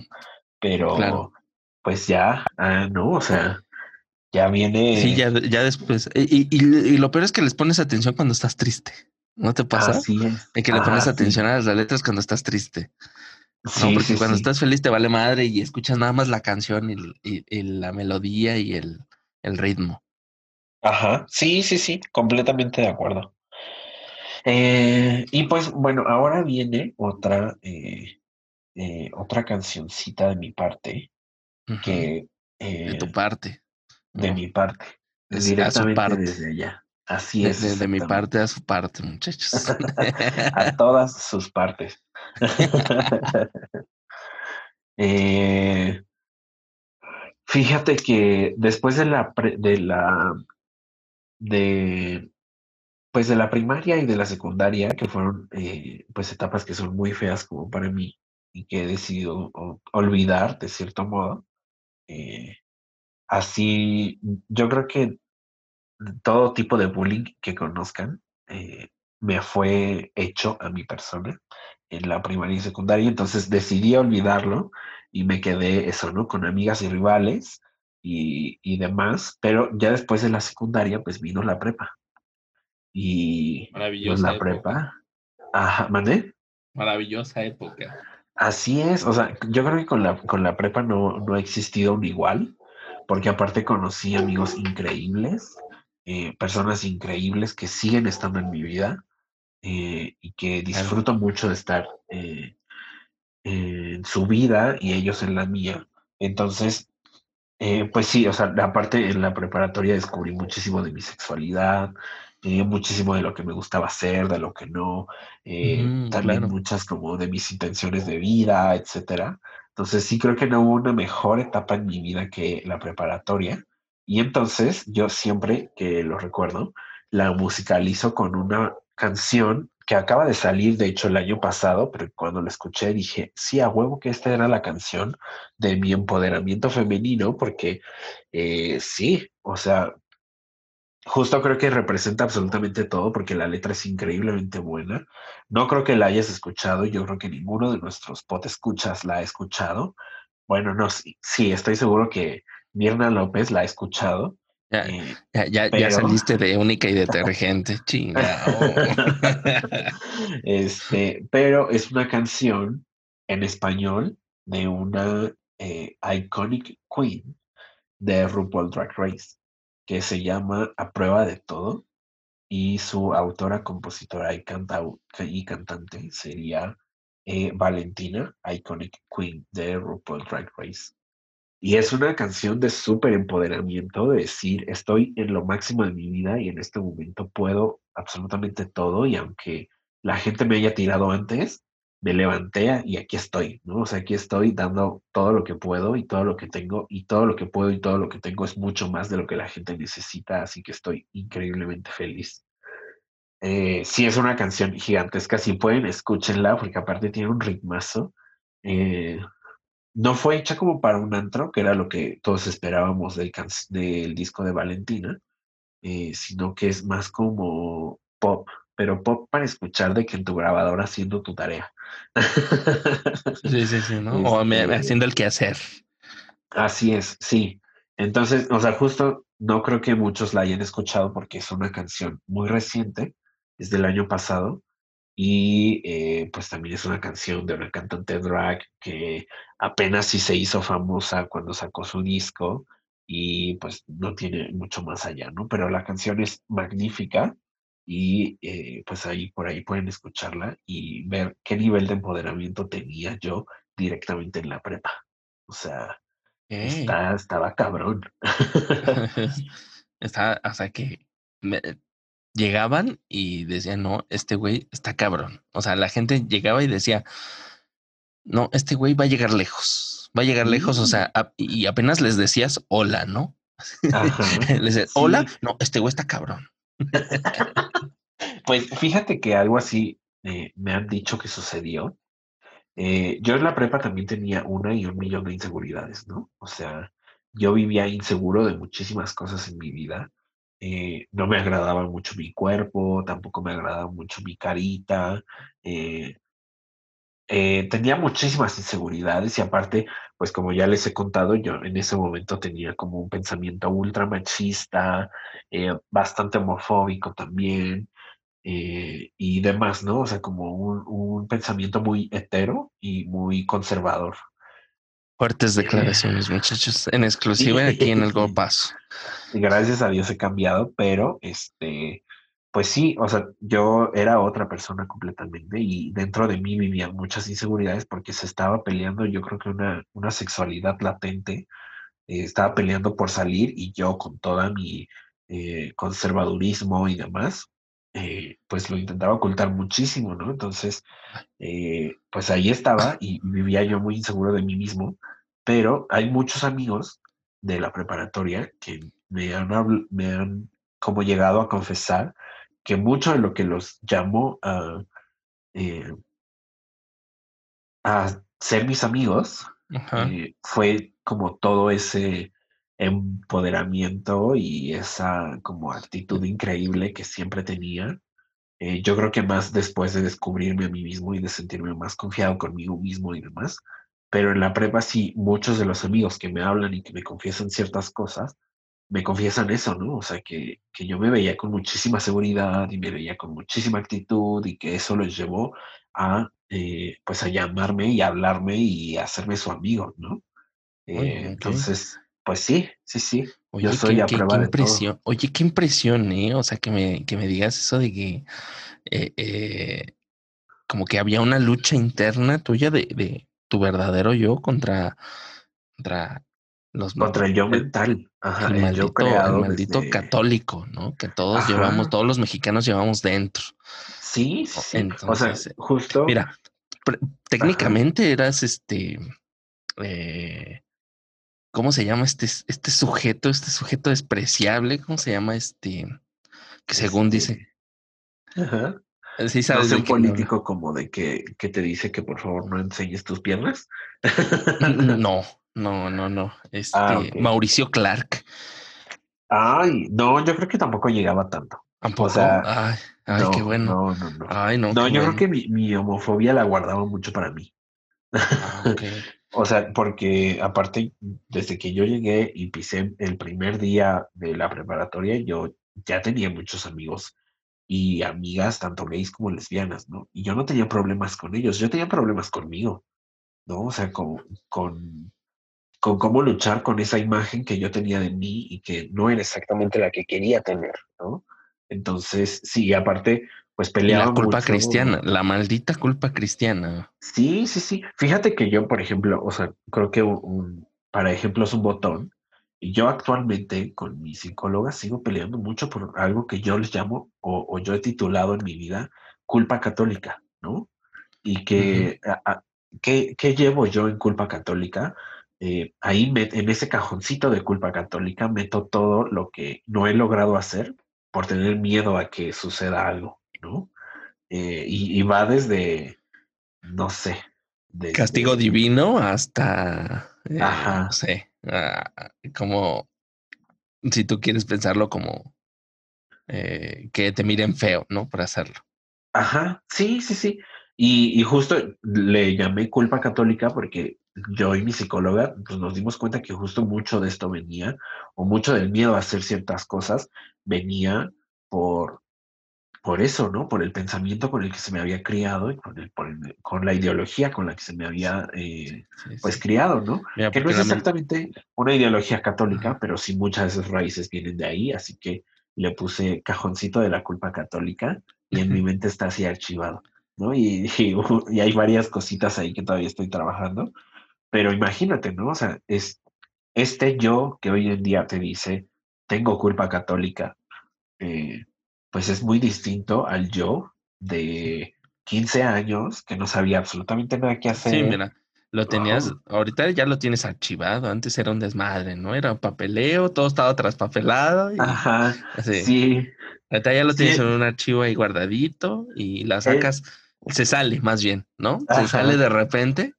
pero pues ya, ah, no, o sea, ya Sí, viene, ya, ya después. Y, y- y lo peor es que les pones atención cuando estás triste. ¿No te pasa? así es, que le pones ajá, sí, atención a las letras cuando estás triste. No, sí, porque sí, cuando sí, estás feliz te vale madre y escuchas nada más la canción y la melodía y el, el ritmo. ajá, sí, sí, sí, completamente de acuerdo. Eh, y pues bueno, ahora viene otra, eh, eh, otra cancioncita de mi parte, que De tu parte, de ¿no? mi parte, Es a su directamente parte. desde allá. Así es, de, de mi parte a su parte, muchachos. a todas sus partes. Eh, fíjate que después de la, pre- de la, de, pues de la primaria y de la secundaria, que fueron eh, pues etapas que son muy feas como para mí y que he decidido olvidar de cierto modo, eh, así yo creo que todo tipo de bullying que conozcan eh, me fue hecho a mi persona en la primaria y secundaria, entonces decidí olvidarlo y me quedé eso, ¿no? Con amigas y rivales y, y demás, pero ya después de la secundaria, pues vino la prepa. Y pues Maravillosa la época. prepa, ajá, ¿mandé? Maravillosa época. Así es, o sea, yo creo que con la, con la prepa no, no ha existido un igual, porque aparte conocí amigos increíbles, eh, personas increíbles que siguen estando en mi vida eh, y que disfruto mucho de estar eh, en su vida y ellos en la mía. Entonces, pues sí, o sea, aparte en la preparatoria descubrí muchísimo de mi sexualidad, eh, muchísimo de lo que me gustaba hacer, de lo que no, eh, también claro. muchas como de mis intenciones de vida, etcétera. Entonces sí creo que no hubo una mejor etapa en mi vida que la preparatoria. Y entonces yo siempre que lo recuerdo, la musicalizo con una canción que acaba de salir, de hecho, el año pasado, pero cuando la escuché dije, sí, a huevo que esta era la canción de mi empoderamiento femenino, porque eh, sí, o sea, justo creo que representa absolutamente todo, porque la letra es increíblemente buena. No creo que la hayas escuchado, yo creo que ninguno de nuestros pot escuchas la ha escuchado. Bueno, no, sí, sí, estoy seguro que Mirna López la ha escuchado, Ya, eh, ya, ya, saliste de única y detergente. Chingao. Este, pero es una canción en español de una eh, iconic queen de RuPaul Drag Race que se llama A Prueba de Todo y su autora, compositora y, y cantante sería eh, Valentina, Iconic Queen de RuPaul Drag Race. Y es una canción de súper empoderamiento, de decir, estoy en lo máximo de mi vida y en este momento puedo absolutamente todo y aunque la gente me haya tirado antes, me levanté y aquí estoy, ¿no? O sea, aquí estoy dando todo lo que puedo y todo lo que tengo y todo lo que puedo y todo lo que tengo es mucho más de lo que la gente necesita, así que estoy increíblemente feliz. Eh, sí, es una canción gigantesca, si pueden, escúchenla, porque aparte tiene un ritmazo. Eh, no fue hecha como para un antro, que era lo que todos esperábamos del, disco de Valentina, eh, sino que es más como pop, pero pop para escuchar de que en tu grabadora haciendo tu tarea. Sí, sí, sí, ¿no? o este haciendo el quehacer. Así es, sí. Entonces, o sea, justo no creo que muchos la hayan escuchado porque es una canción muy reciente, es del año pasado, y eh, pues también es una canción de una cantante drag que apenas sí se hizo famosa cuando sacó su disco y pues no tiene mucho más allá, ¿no? Pero la canción es magnífica y eh, pues ahí por ahí pueden escucharla y ver qué nivel de empoderamiento tenía yo directamente en la prepa. O sea, está, estaba cabrón. está, hasta que llegaban y decían, no, este güey está cabrón. O sea, la gente llegaba y decía, no, este güey va a llegar lejos, va a llegar lejos. O sea, y apenas les decías hola, ¿no? les decías, hola, no, este güey está cabrón. Pues fíjate que algo así eh, me han dicho que sucedió. Eh, yo en la prepa también tenía una y un millón de inseguridades, ¿no? O sea, yo vivía inseguro de muchísimas cosas en mi vida eh, no me agradaba mucho mi cuerpo, tampoco me agradaba mucho mi carita. Tenía muchísimas inseguridades y aparte, pues como ya les he contado, yo en ese momento tenía como un pensamiento ultra machista, bastante homofóbico también y demás, ¿no? O sea, como un, un pensamiento muy hetero y muy conservador. Fuertes declaraciones, muchachos, en exclusiva aquí en el Go Paso gracias a Dios he cambiado, pero este, pues sí, o sea, yo era otra persona completamente y dentro de mí vivían muchas inseguridades porque se estaba peleando, yo creo que una, una sexualidad latente, eh, estaba peleando por salir y yo con toda mi eh, conservadurismo y demás, eh, pues lo intentaba ocultar muchísimo, ¿no? Entonces, pues ahí estaba y vivía yo muy inseguro de mí mismo, pero hay muchos amigos de la preparatoria que me han, me han como llegado a confesar que mucho de lo que los llamó a, eh, a ser mis amigos eh, fue como todo ese empoderamiento y esa como actitud increíble que siempre tenía. Eh, yo creo que más después de descubrirme a mí mismo y de sentirme más confiado conmigo mismo y demás, pero en la prepa sí, muchos de los amigos que me hablan y que me confiesan ciertas cosas, me confiesan eso, ¿no? O sea, que, que, yo me veía con muchísima seguridad y me veía con muchísima actitud y que eso los llevó a, eh, pues, a llamarme y a hablarme y a hacerme su amigo, ¿no? Eh, entonces, pues sí, sí, sí. Oye, yo soy a prueba de impresión. Oye, qué impresión, ¿eh? O sea, que me, que me digas eso de que eh, como que había una lucha interna tuya de, de tu verdadero yo contra, contra los contra el yo mental, el, maldito, católico, ¿no? Que todos llevamos, todos los mexicanos llevamos dentro. Sí, sí. Entonces, o sea, justo. Mira, técnicamente eras este. Eh, ¿Cómo se llama este, este sujeto, este sujeto despreciable? ¿Cómo se llama este? Que según dice. Este, ajá. Sí, sabes no un político como de que, que, te dice que por favor no enseñes tus piernas. no, no, no, no. Este, ah, Mauricio Clark. Ay, no, yo creo que tampoco llegaba tanto. ¿Tampoco? O sea, ay, qué bueno. No, no, no. Ay, no, no yo creo que mi, homofobia la guardaba mucho para mí. Ah, o sea, porque aparte, desde que yo llegué y pisé el primer día de la preparatoria, yo ya tenía muchos amigos y amigas, tanto gays como lesbianas, ¿no? Y yo no tenía problemas con ellos, yo tenía problemas conmigo, ¿no? O sea, con, con con cómo luchar con esa imagen que yo tenía de mí y que no era exactamente la que quería tener, ¿no? Entonces, sí, aparte, pues peleaba. la culpa cristiana, la maldita culpa cristiana. Sí, sí, sí. Fíjate que yo, por ejemplo, o sea, creo que un, para ejemplo es un botón. Y yo actualmente con mi psicóloga sigo peleando mucho por algo que yo les llamo, o, yo he titulado en mi vida, culpa católica, ¿no? Y que, ¿qué, llevo yo en culpa católica? Eh, ahí en ese cajoncito de culpa católica meto todo lo que no he logrado hacer por tener miedo a que suceda algo, ¿no? Eh, y, va desde, no sé. Castigo divino hasta, eh, no sé, ah, como, si tú quieres pensarlo como que te miren feo, ¿no? Por hacerlo. Ajá, sí, sí, sí. Y, justo le llamé culpa católica porque yo y mi psicóloga pues nos dimos cuenta que justo mucho de esto venía, o mucho del miedo a hacer ciertas cosas, venía por, por eso, ¿no? Por el pensamiento con el que se me había criado y con, el, con la ideología con la que se me había, eh, pues, criado, ¿no? que no es exactamente una ideología católica, pero sí muchas de esas raíces vienen de ahí, así que le puse cajoncito de la culpa católica y en mi mente está así archivado. ¿no? Y, y, hay varias cositas ahí que todavía estoy trabajando, pero imagínate, ¿no? O sea, es este yo que hoy en día te dice, tengo culpa católica, eh, pues es muy distinto al yo de 15 años que no sabía absolutamente nada que hacer. Sí, mira, lo tenías, ahorita ya lo tienes archivado, antes era un desmadre, ¿no? Era un papeleo, todo estaba traspapelado. Ajá, sí. Ahorita ya lo tienes en un archivo ahí guardadito y la sacas, se sale más bien, ¿no? Se sale de repente.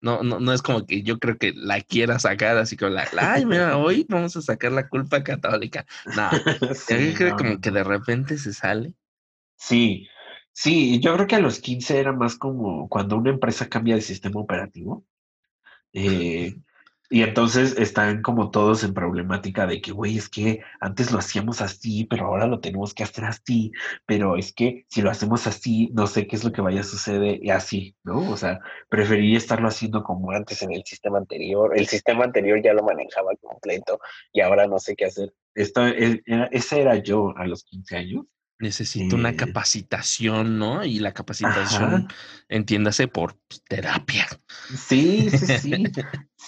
No, no, no es como que yo creo que la quiera sacar así como la, ay, mira, hoy vamos a sacar la culpa católica. No, yo creo como que de repente se sale. Sí, sí, yo creo que a los 15 era más como cuando una empresa cambia de sistema operativo. Eh, y entonces están como todos en problemática de que, güey, es que antes lo hacíamos así, pero ahora lo tenemos que hacer así, pero es que si lo hacemos así, no sé qué es lo que vaya a suceder y así, ¿no? O sea, preferiría estarlo haciendo como antes en el sistema anterior. El sistema anterior ya lo manejaba completo y ahora no sé qué hacer. Esto, ese era yo a los 15 años Necesito una eh, capacitación, ¿no? Y la capacitación, entiéndase por terapia. Sí, sí, sí.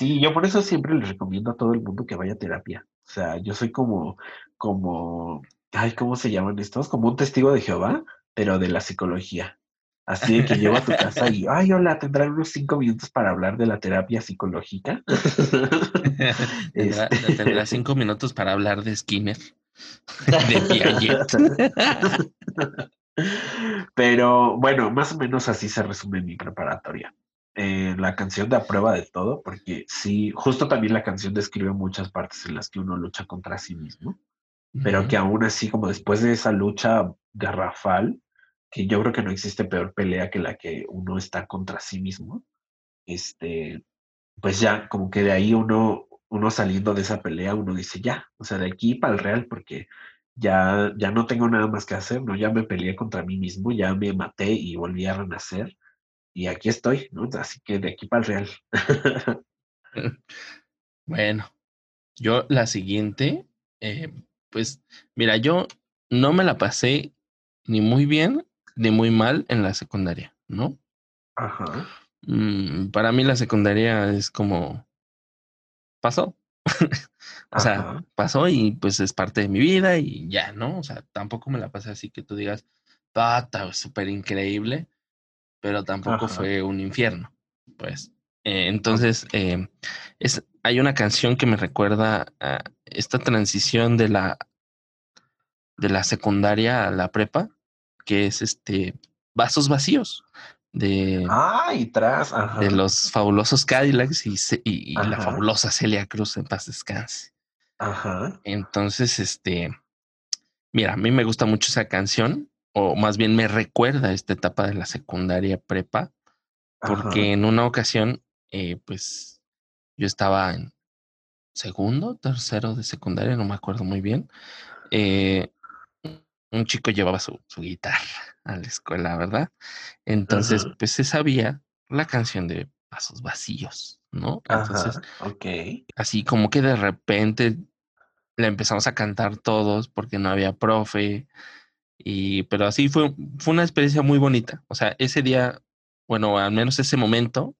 Sí, yo por eso siempre les recomiendo a todo el mundo que vaya a terapia. O sea, yo soy como, como, ay, ¿cómo se llaman estos? Como un testigo de Jehová, pero de la psicología. Así de que llego a tu casa y, ay, hola, tendrán unos cinco minutos para hablar de la terapia psicológica. tendrá, tendrá cinco minutos para hablar de Skinner. de Pero bueno, más o menos así se resume mi preparatoria. Eh, la canción de a prueba de todo, porque sí, justo también la canción describe muchas partes en las que uno lucha contra sí mismo, pero que aún así, como después de esa lucha garrafal, que yo creo que no existe peor pelea que la que uno está contra sí mismo, este, pues ya, como que de ahí uno uno saliendo de esa pelea, uno dice, ya, o sea, de aquí para el Real, porque ya, ya no tengo nada más que hacer, ¿no? Ya me peleé contra mí mismo, ya me maté y volví a renacer, y aquí estoy, ¿no? Así que de aquí para el Real. bueno, yo la siguiente, eh, pues, mira, yo no me la pasé ni muy bien ni muy mal en la secundaria, ¿no? Ajá. Mm, para mí la secundaria es como pasó. o sea, pasó y pues es parte de mi vida y ya, ¿no? O sea, tampoco me la pasé así que tú digas, está súper increíble, pero tampoco fue un infierno, pues. Eh, entonces, eh, es, hay una canción que me recuerda a esta transición de la, de la secundaria a la prepa, que es este Vasos Vacíos de, tras, de los fabulosos Cadillacs y, la fabulosa Celia Cruz en paz descanse. Ajá. Entonces, este, mira, a mí me gusta mucho esa canción, o más bien me recuerda esta etapa de la secundaria prepa, porque en una ocasión, eh, pues, yo estaba en segundo, tercero de secundaria, no me acuerdo muy bien. Eh, un chico llevaba su, su guitarra a la escuela, ¿verdad? Entonces, pues se sabía la canción de Pasos Vacíos, ¿no? Entonces, ok. Así como que de repente la empezamos a cantar todos porque no había profe. Y, pero así fue, fue una experiencia muy bonita. O sea, ese día, bueno, al menos ese momento,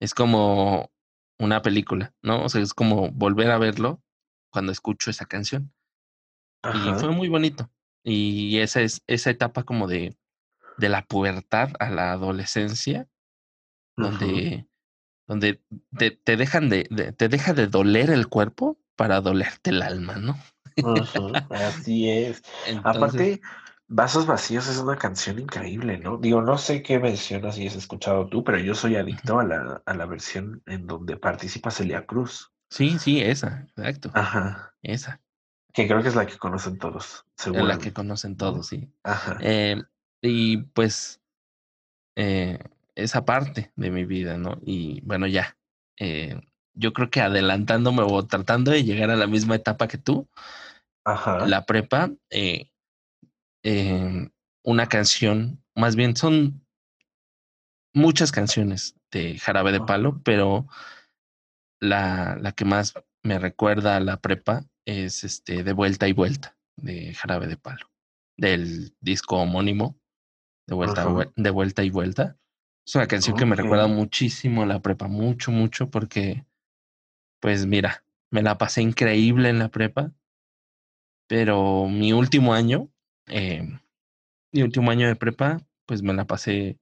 es como una película, ¿no? O sea, es como volver a verlo cuando escucho esa canción. Y fue muy bonito. Y esa es esa etapa como de, de la pubertad a la adolescencia, donde, donde te, te dejan de, de, te deja de doler el cuerpo para dolerte el alma, ¿no? Así es. Aparte, Vasos Vacíos es una canción increíble, ¿no? Digo, no sé qué versión así has escuchado tú, pero yo soy adicto a la, a la versión en donde participa Celia Cruz. Sí, sí, esa, exacto. Ajá. Esa. Que creo que es la que conocen todos, seguro. La que conocen todos, sí. Ajá. Eh, y pues, eh, esa parte de mi vida, ¿no? Y bueno, ya. Eh, yo creo que adelantándome o tratando de llegar a la misma etapa que tú, Ajá. la prepa, eh, eh, una canción, más bien son muchas canciones de Jarabe de Palo, pero la, la que más me recuerda a la prepa es este De Vuelta y Vuelta de Jarabe de Palo, del disco homónimo De Vuelta, de vuelta y Vuelta. Es una canción que me recuerda muchísimo a la prepa, mucho, mucho, porque pues mira, me la pasé increíble en la prepa, pero mi último año, eh, mi último año de prepa, pues me la pasé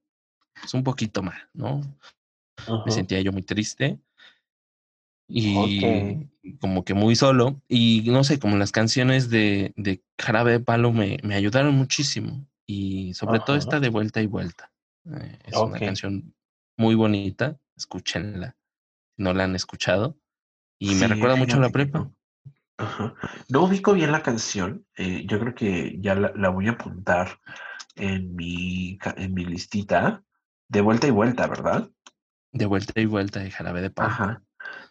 pues, un poquito mal, ¿no? Me sentía yo muy triste y como que muy solo y no sé, como las canciones de, de Jarabe de Palo me, me ayudaron muchísimo y sobre todo esta de Vuelta y Vuelta. Eh, es una canción muy bonita, escúchenla no la han escuchado. Y me recuerda mucho a la prepa. No ubico bien la canción. Eh, yo creo que ya la, voy a apuntar en mi, en mi listita. De vuelta y vuelta, ¿verdad? De vuelta y vuelta de Jarabe de Palo. Ajá.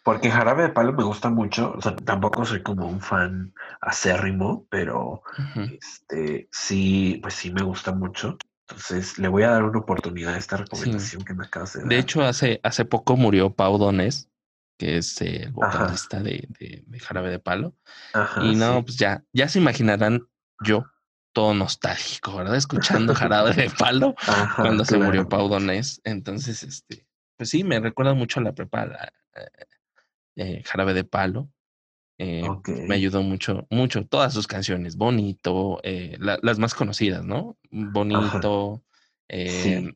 Porque Jarabe de Palo me gusta mucho. O sea, tampoco soy como un fan acérrimo, pero este sí, pues sí me gusta mucho. Entonces le voy a dar una oportunidad a esta recomendación que me acabas de dar. De hecho, hace, hace poco murió Pau Donés que es el vocalista de, de, Jarabe de Palo. y no, pues ya, ya se imaginarán yo, todo nostálgico, ¿verdad? Escuchando Jarabe de Palo cuando se murió Pau Donés. Entonces, este, pues sí, me recuerda mucho a la prepa, eh, eh, Jarabe de Palo. Eh, me ayudó mucho, mucho. Todas sus canciones, Bonito, las más conocidas, ¿no? Bonito, El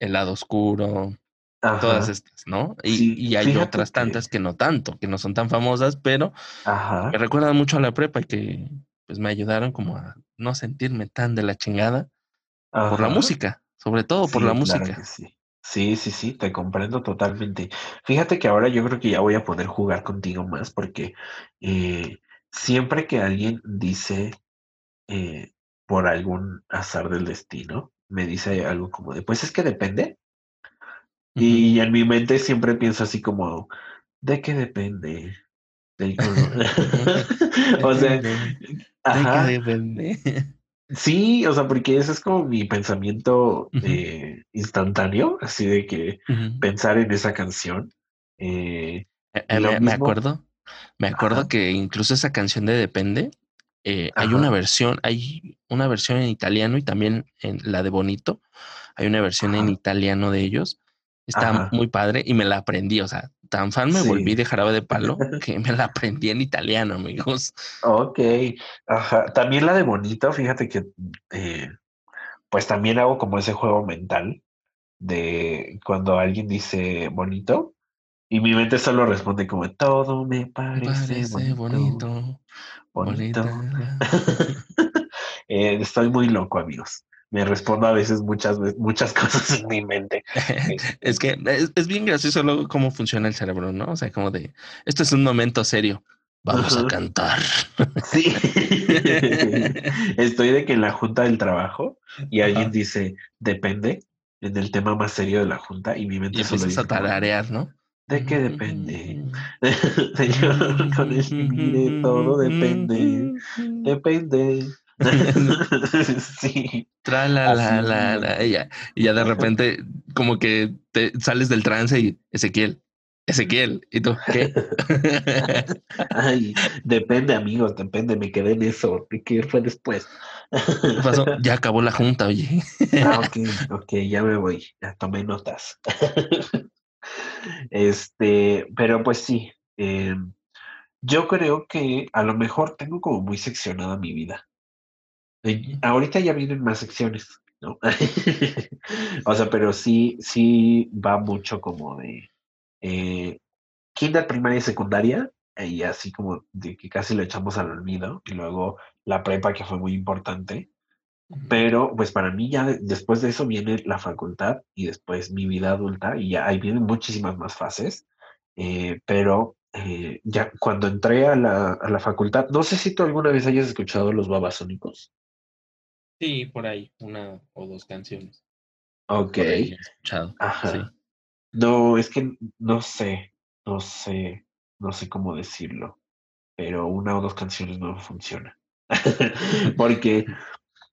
lado oscuro, Todas estas, ¿no? Y, hay otras tantas que no tanto, que no son tan famosas, pero me recuerdan mucho a la prepa y que pues me ayudaron como a no sentirme tan de la chingada por la música, sobre todo por la música. sí. sí, sí, sí, te comprendo totalmente. Fíjate que ahora yo creo que ya voy a poder jugar contigo más porque eh, siempre que alguien dice eh, por algún azar del destino, me dice algo como de, pues es que depende. Y en mi mente siempre pienso así como, ¿de qué depende? Del color. o sea, ¿de qué depende? Sí, o sea, porque ese es como mi pensamiento eh, instantáneo, así de que pensar en esa canción. Eh, eh, eh me, acuerdo, me acuerdo que incluso esa canción de Depende, hay una versión, hay una versión en italiano y también en la de Bonito, hay una versión en italiano de ellos Está muy padre y me la aprendí. O sea, tan fan me volví de jarabe de palo que me la aprendí en italiano, amigos. Ok. Ajá. También la de bonito, fíjate que eh, pues también hago como ese juego mental de cuando alguien dice bonito y mi mente solo responde como todo me parece, bonito. Bonito. Eh, estoy muy loco, amigos me respondo a veces muchas, muchas cosas en mi mente. es que es, bien gracioso luego cómo funciona el cerebro, ¿no? O sea, como de, esto es un momento serio. Vamos a cantar. Sí. Estoy de que en la junta del trabajo y alguien dice, depende, en el tema más serio de la junta y mi mente y solo dice, a tararear, ¿no? ¿De qué depende? Señor, con mire, todo depende. Depende. sí. Tra la la la, Y, ya, y ya de repente, como que te sales del trance y Ezequiel, Ezequiel, ¿y tú qué? Ay, depende, amigos, depende, me quedé en eso. ¿Qué fue después? ¿Qué pasó? Ya acabó la junta, oye. Ah, ok, ok, ya me voy. Ya tomé notas. Este, pero pues sí, em, yo creo que a lo mejor tengo como muy seccionada mi vida. Eh, ahorita ya vienen más secciones, ¿no? O sea, pero sí, sí va mucho como de eh, kinder, primaria y secundaria, y así como de que casi lo echamos al olvido, y luego la prepa que fue muy importante. Pero pues para mí ya de- después de eso viene la facultad y después mi vida adulta y ya ahí vienen muchísimas más fases. Eh, pero eh, ya cuando entré a la, a la facultad, no sé si tú alguna vez hayas escuchado los babasónicos. Sí, por ahí, una o dos canciones. Ok, ahí escuchado. ajá. Sí. No, es que no sé, no sé, no sé cómo decirlo, pero una o dos canciones no funciona. Porque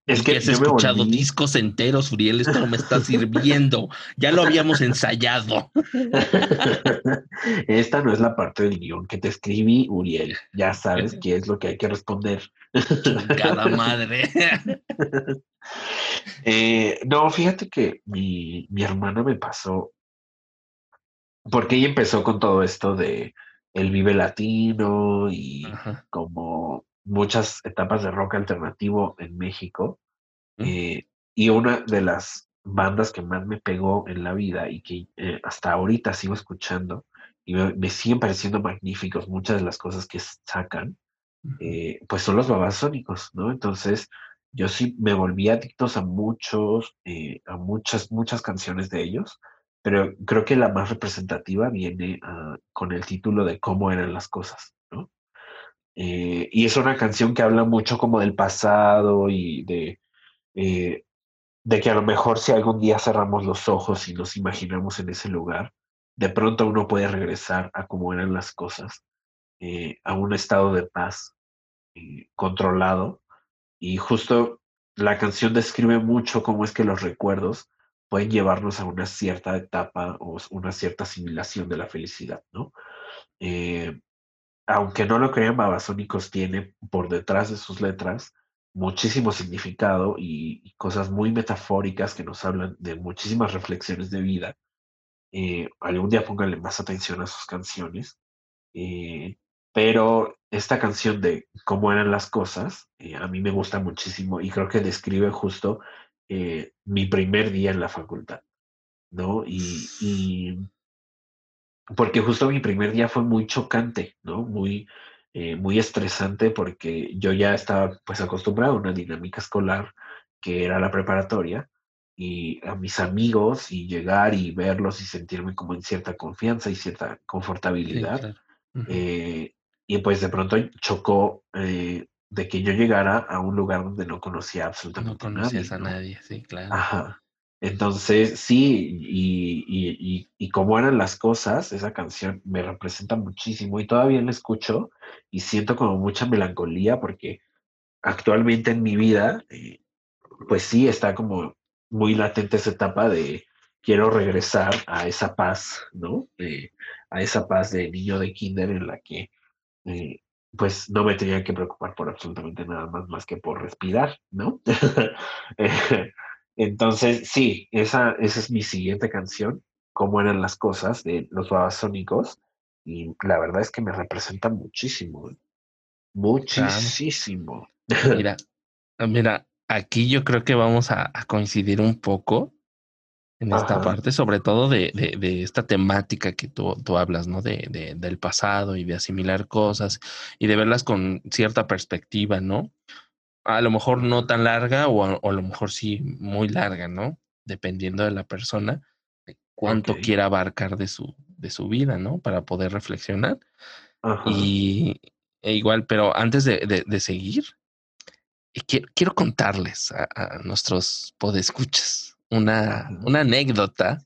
es que has escuchado volví... discos enteros, Uriel, esto no me está sirviendo. Ya lo habíamos ensayado. Esta no es la parte del guion que te escribí, Uriel. Ya sabes qué es lo que hay que responder. Cada madre. Eh, no, fíjate que mi, mi hermana me pasó, porque ella empezó con todo esto de el Vive Latino y Ajá. como muchas etapas de rock alternativo en México. ¿Mm? Eh, y una de las bandas que más me pegó en la vida y que eh, hasta ahorita sigo escuchando y me, me siguen pareciendo magníficos muchas de las cosas que sacan, eh, pues son los babasónicos, ¿no? Entonces, yo sí me volví adictos a muchos, eh, a muchas, muchas canciones de ellos, pero creo que la más representativa viene ah, con el título de Cómo eran las cosas, ¿no? Eh, y es una canción que habla mucho como del pasado y de, eh, de que a lo mejor si algún día cerramos los ojos y nos imaginamos en ese lugar, de pronto uno puede regresar a cómo eran las cosas, eh, a un estado de paz controlado. Y justo la canción describe mucho cómo es que los recuerdos pueden llevarnos a una cierta etapa o una cierta asimilación de la felicidad, ¿no? Aunque no lo crean, Babasónicos tiene por detrás de sus letras muchísimo significado y, y cosas muy metafóricas que nos hablan de muchísimas reflexiones de vida. Eh, algún día pónganle más atención a sus canciones. Eh, pero esta canción de cómo eran las cosas, eh, a mí me gusta muchísimo y creo que describe justo eh, mi primer día en la facultad, ¿no? Y, y porque justo mi primer día fue muy chocante, ¿no? Muy, eh, muy estresante porque yo ya estaba pues acostumbrado a una dinámica escolar que era la preparatoria y a mis amigos y llegar y verlos y sentirme como en cierta confianza y cierta Sí, confortabilidad. eh, y pues de pronto chocó eh, de que yo llegara a un lugar donde no conocía No absolutamente a conocías nadie, a ¿no? nadie, sí, claro. Ajá. Entonces, sí, y, y, y, y cómo eran las cosas, esa canción me representa muchísimo y todavía la escucho y siento como mucha melancolía porque actualmente en mi vida, eh, pues sí, está como muy latente esa etapa de quiero regresar a esa paz, ¿no? Eh, a esa paz de niño de kinder en la que eh, pues no me tenía que preocupar por absolutamente nada más más que por respirar, ¿no? Entonces, sí, esa, esa es mi siguiente canción, Cómo eran las cosas de los babasónicos, y la verdad es que me representa muchísimo, ¿eh? Claro. muchísimo. Mira, ah, mira, aquí yo creo que vamos a, a coincidir un poco en esta Ajá, parte, sobre todo de, de, de esta temática que tú, tú hablas, ¿no? De, de- del pasado y de asimilar cosas y de verlas con cierta perspectiva, ¿no? A lo mejor no tan larga o a, o a lo mejor sí muy larga, ¿no? Dependiendo de la persona, de cuánto quiera abarcar de su, de su vida, ¿no? Para poder reflexionar. ajá, Y e igual, pero antes de, de, de seguir, y quiero, quiero contarles a, a nuestros podescuchas una, una anécdota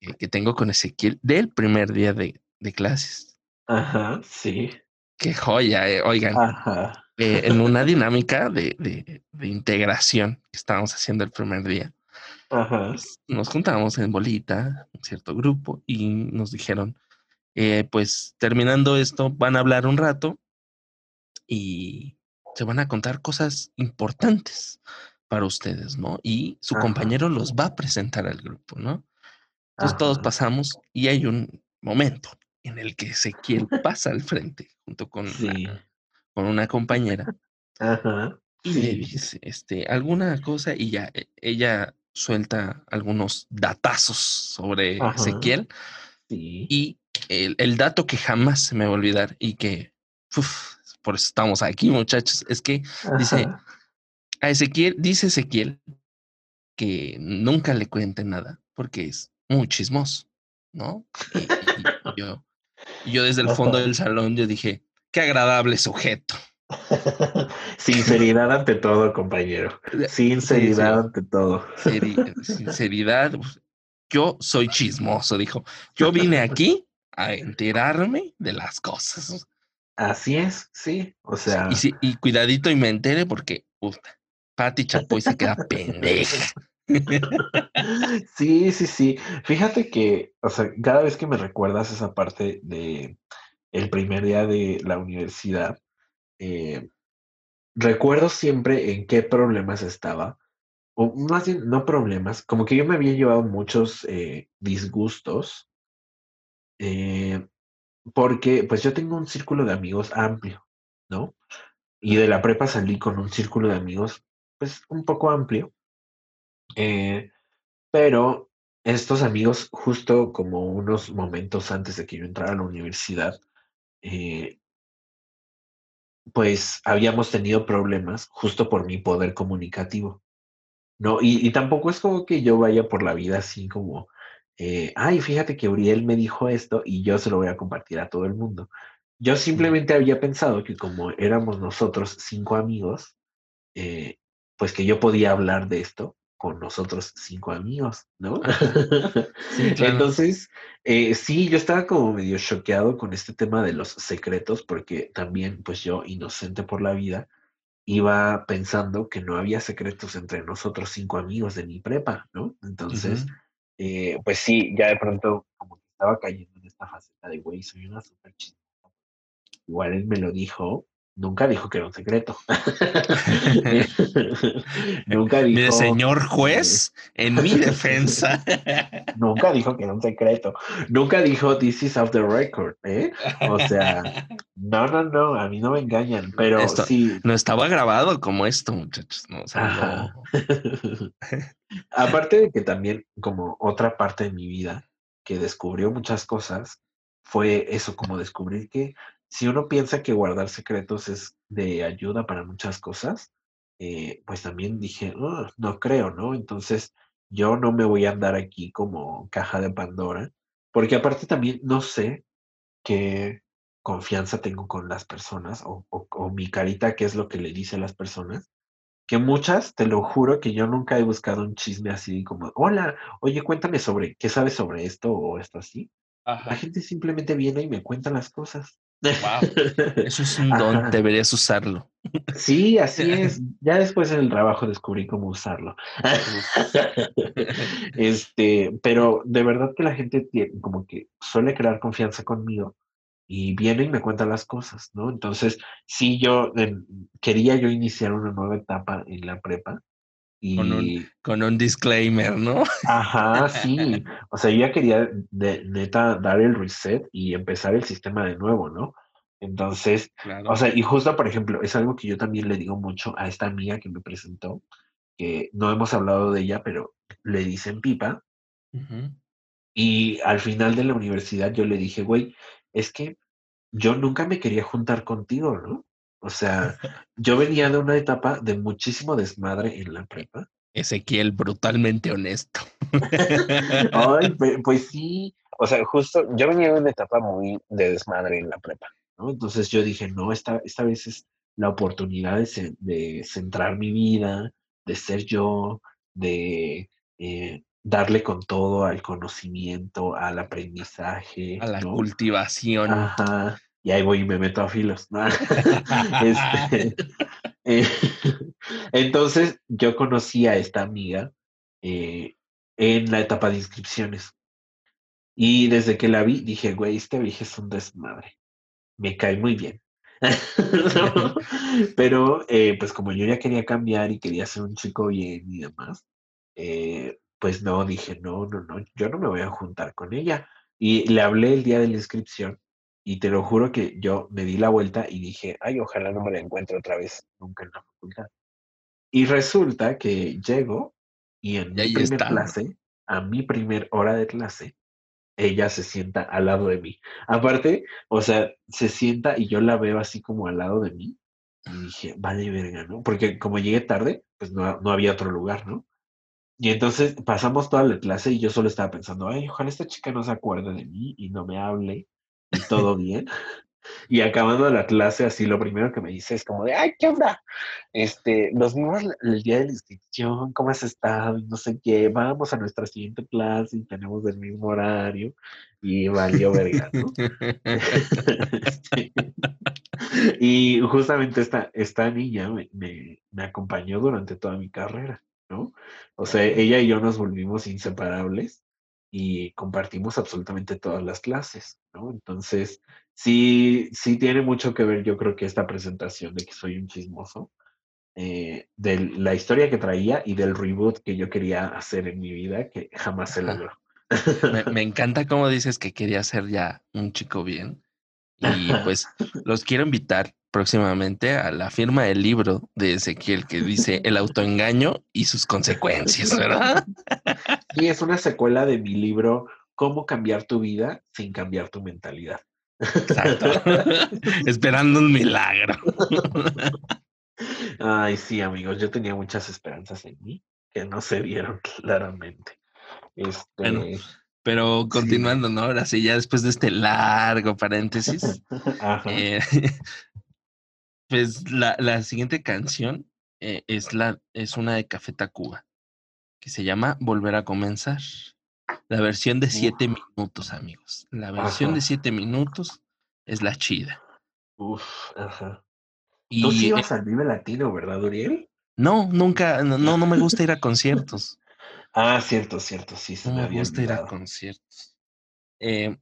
que, que tengo con Ezequiel del primer día de, de clases. ajá, sí, Qué joya, eh, oigan. ajá, eh, en una dinámica de, de, de integración que estábamos haciendo el primer día, ajá, pues, nos juntamos en bolita, un cierto grupo, y nos dijeron, eh, pues terminando esto, van a hablar un rato y, se van a contar cosas importantes para ustedes, ¿no? Y su Ajá. compañero los va a presentar al grupo, ¿no? Entonces todos pasamos y hay un momento en el que Ezequiel pasa al frente junto con, Sí. la- con una compañera Ajá. y le dice este, alguna cosa y ya e- ella suelta algunos datazos sobre Ajá. Ezequiel Sí. y el, el dato que jamás se me va a olvidar y que, uf, por eso estamos aquí muchachos, es que dice, a Ezequiel, dice Ezequiel que nunca le cuente nada porque es muy chismoso, ¿no? Y, y- yo, yo desde el fondo del salón yo dije, qué agradable sujeto. Sinceridad ante todo, compañero. Sinceridad ante todo. Seri- sinceridad, pues, yo soy chismoso, dijo. Yo vine aquí a enterarme de las cosas. Así es, sí. O sea, Y, si- y cuidadito y me entere porque, puta, Pati Chapoy se queda pendeja. sí, sí, sí. Fíjate que, o sea, cada vez que me recuerdas esa parte de el primer día de la universidad, eh, recuerdo siempre en qué problemas estaba, o más bien, no problemas, como que yo me había llevado muchos eh, disgustos, eh, porque pues yo tengo un círculo de amigos amplio, ¿no? Y de la prepa salí con un círculo de amigos, pues un poco amplio, pero estos amigos, justo como unos momentos antes de que yo entrara a la universidad, eh, pues habíamos tenido problemas justo por mi poder comunicativo, ¿no? Y, y tampoco es como que yo vaya por la vida así como, eh, ay, fíjate que Uriel me dijo esto y yo se lo voy a compartir a todo el mundo. Yo simplemente había pensado que como éramos nosotros cinco amigos, eh, pues que yo podía hablar de esto con nosotros cinco amigos, ¿no? Sí, claro. Entonces, eh, sí, yo estaba como medio choqueado con este tema de los secretos, porque también, pues yo, inocente por la vida, iba pensando que no había secretos entre nosotros cinco amigos de mi prepa, ¿no? Entonces, eh, pues sí, ya de pronto como que estaba cayendo en esta faceta de, güey, soy una super chismosa. Igual él me lo dijo, nunca dijo que era un secreto. nunca dijo... Mire, señor juez, en mi defensa. Nunca dijo que era un secreto. Nunca dijo this is off the record, ¿eh? O sea, no, no, no, a mí no me engañan, pero Esto- sí. no estaba grabado como esto, muchachos. No, o sea, no- Aparte de que también como otra parte de mi vida que descubrió muchas cosas fue eso, como descubrir que si uno piensa que guardar secretos es de ayuda para muchas cosas, eh, pues también dije, "Ugh, no creo, ¿no? Entonces yo no me voy a andar aquí como caja de Pandora, porque aparte también no sé qué confianza tengo con las personas o, o- o mi carita, qué es lo que le dice a las personas que muchas, te lo juro que yo nunca he buscado un chisme así como, hola, oye, cuéntame sobre, ¿qué sabes sobre esto o esto así? La gente simplemente viene y me cuenta las cosas. Wow. Eso es un don, Ajá. deberías usarlo. Sí, así es. Ya después en el trabajo descubrí cómo usarlo. Este, pero de verdad que la gente tiene, como que suele crear confianza conmigo y viene y me cuenta las cosas, ¿no? Entonces, sí, yo quería yo iniciar una nueva etapa en la prepa Con un- Con un disclaimer, ¿no? ajá, sí, o sea, yo ya quería de, neta dar el reset y empezar el sistema de nuevo, ¿no? Entonces, Claro. o sea, y justo, por ejemplo, es algo que yo también le digo mucho a esta amiga que me presentó, que no hemos hablado de ella, pero le dicen pipa, y al final de la universidad yo le dije, güey, es que yo nunca me quería juntar contigo, ¿no? O sea, yo venía de una etapa de muchísimo desmadre en la prepa. Ezequiel, brutalmente honesto. Ay, pues sí. O sea, justo yo venía de una etapa muy de desmadre en la prepa, ¿no? Entonces yo dije, no, esta, esta vez es la oportunidad de, de centrar mi vida, de ser yo, de eh, darle con todo al conocimiento, al aprendizaje, A la ¿no? cultivación. Ajá. Y ahí voy y me meto a filos. Este, eh, entonces yo conocí a esta amiga eh, en la etapa de inscripciones. Y desde que la vi, dije, güey, este vieja es un desmadre. Me cae muy bien. Pero eh, pues como yo ya quería cambiar y quería ser un chico bien y demás, eh, pues no, dije, no, no, no, yo no me voy a juntar con ella. Y le hablé el día de la inscripción y te lo juro que yo me di la vuelta y dije, ay, ojalá no me la encuentre otra vez nunca en la facultad. Y resulta que llego y en mi primer clase, a mi primer hora de clase, ella se sienta al lado de mí. Aparte, o sea, se sienta y yo la veo así como al lado de mí. Y dije, vale verga, ¿no? Porque como llegué tarde, pues no, no había otro lugar, ¿no? Y entonces pasamos toda la clase y yo solo estaba pensando, ay, ojalá esta chica no se acuerde de mí y no me hable y todo bien. Y acabando la clase, así lo primero que me dice es como de, ay, ¿qué onda? Este, nos vimos el día de la inscripción, ¿cómo has estado? No sé qué, vamos a nuestra siguiente clase y tenemos el mismo horario. Y valió verga, ¿no? Y justamente esta, esta niña me, me acompañó durante toda mi carrera, ¿no? O sea, ella y yo nos volvimos inseparables y compartimos absolutamente todas las clases, ¿no? Entonces, sí, sí tiene mucho que ver, yo creo que esta presentación de que soy un chismoso, eh, de la historia que traía y del reboot que yo quería hacer en mi vida, que jamás se logró. Me, encanta cómo dices que quería ser ya un chico bien. Y pues los quiero invitar próximamente a la firma del libro de Ezequiel que dice El autoengaño y sus consecuencias, ¿verdad? Sí, es una secuela de mi libro Cómo cambiar tu vida sin cambiar tu mentalidad. Exacto. Esperando un milagro. Ay, sí, amigos, yo tenía muchas esperanzas en mí que no se vieron claramente. Este, pero continuando, ¿no? Ahora sí, ya después de este largo paréntesis, eh, pues la, la, siguiente canción eh, es, la, es una de Café Tacuba, que se llama Volver a comenzar. La versión de siete minutos, amigos. La versión de siete minutos es la chida. Uf, ajá. Y, Tú sí ibas al Vive Latino, ¿verdad, Uriel? No, nunca, no, no me gusta ir a conciertos. Ah, cierto, cierto, sí, se me, me gusta ir a conciertos. Eh,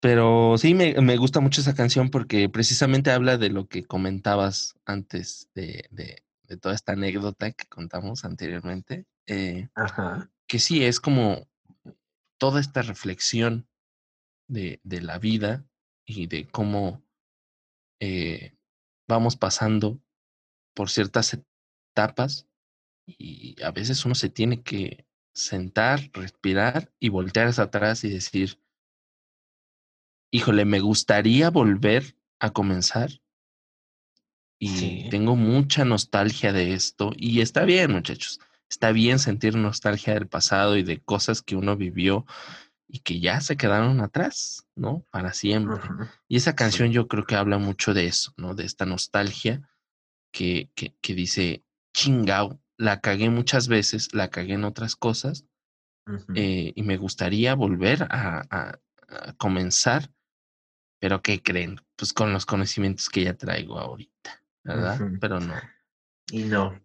pero sí, me, me, gusta mucho esa canción porque precisamente habla de lo que comentabas antes de, de, de toda esta anécdota que contamos anteriormente. Eh, Ajá que sí es como toda esta reflexión de, de la vida y de cómo eh, vamos pasando por ciertas etapas y a veces uno se tiene que sentar, respirar y voltear hacia atrás y decir, híjole, me gustaría volver a comenzar y tengo mucha nostalgia de esto y está bien, muchachos está bien sentir nostalgia del pasado y de cosas que uno vivió y que ya se quedaron atrás, ¿no? Para siempre. Y esa canción yo creo que habla mucho de eso, ¿no? De esta nostalgia que, que, que dice, chingao, la cagué muchas veces, la cagué en otras cosas eh, y me gustaría volver a, a, comenzar, pero ¿qué creen? Pues con los conocimientos que ya traigo ahorita, ¿verdad? Pero no. Y no,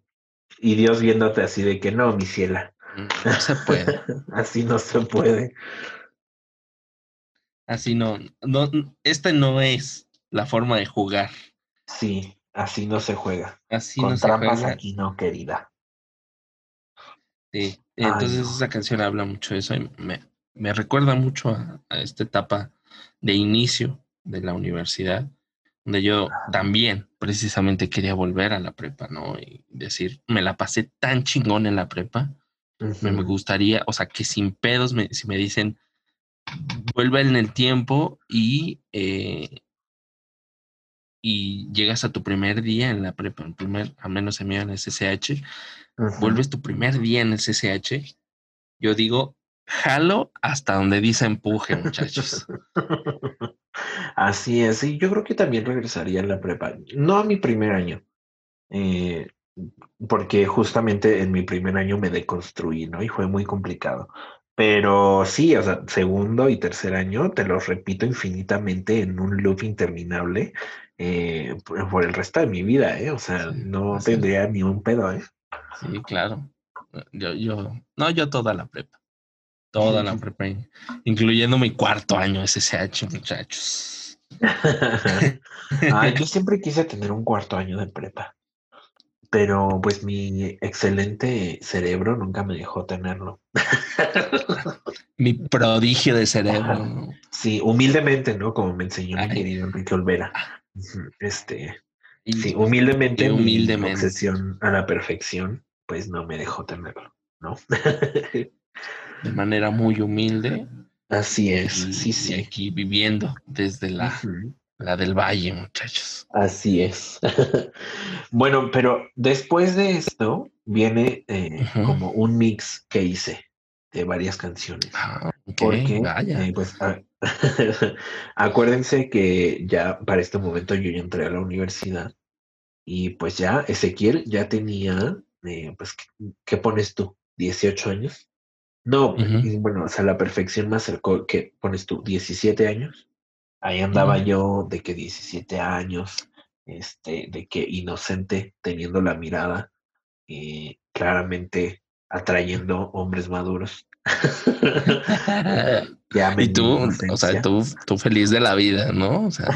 y Dios viéndote así de que no, mi ciela. Mm, no se puede. así no se puede. Así no, no, esta no es la forma de jugar. Sí, así no se juega. Así no se juega. aquí no, querida. Sí, entonces esa canción habla mucho de eso y me, me recuerda mucho a, a, esta etapa de inicio de la universidad donde yo también precisamente quería volver a la prepa, ¿no? Y decir, me la pasé tan chingón en la prepa, me, gustaría, o sea, que sin pedos, me, si me dicen, vuelve en el tiempo y, eh, y llegas a tu primer día en la prepa, el primer, a menos en mí en el SSH, vuelves tu primer día en el SSH, yo digo, jalo hasta donde dice empuje, muchachos. Así es, y yo creo que también regresaría en la prepa, no a mi primer año, eh, porque justamente en mi primer año me deconstruí, ¿no? Y fue muy complicado. Pero sí, o sea, segundo y tercer año, te lo repito infinitamente en un loop interminable eh, por, el resto de mi vida, ¿eh? O sea, no tendría ni un pedo, ¿eh? Sí, claro. Yo, yo, no, yo toda la prepa. Toda la prepa, incluyendo mi cuarto año SSH, muchachos. Ah, yo siempre quise tener un cuarto año de prepa, pero pues mi excelente cerebro nunca me dejó tenerlo. Mi prodigio de cerebro. Sí, humildemente, ¿no? Como me enseñó mi querido Enrique Olvera. Este, sí, humildemente, humildemente. mi obsesión a la perfección, pues no me dejó tenerlo, ¿no? de manera muy humilde. Así es, sí, sí. Aquí viviendo desde la, la del valle, muchachos. Así es. bueno, pero después de esto viene eh, como un mix que hice varias canciones. Ah, porque, eh, pues, acuérdense que ya para este momento yo ya entré a la universidad y pues ya Ezequiel ya tenía, eh, pues, ¿qué, pones tú? ¿18 años? No, bueno, o sea, la perfección más acercó, ¿qué pones tú? ¿17 años? Ahí andaba yo de que 17 años, este, de que inocente, teniendo la mirada, y eh, claramente atrayendo hombres maduros. y tú, o sea, tú, tú feliz de la vida, ¿no? O sea,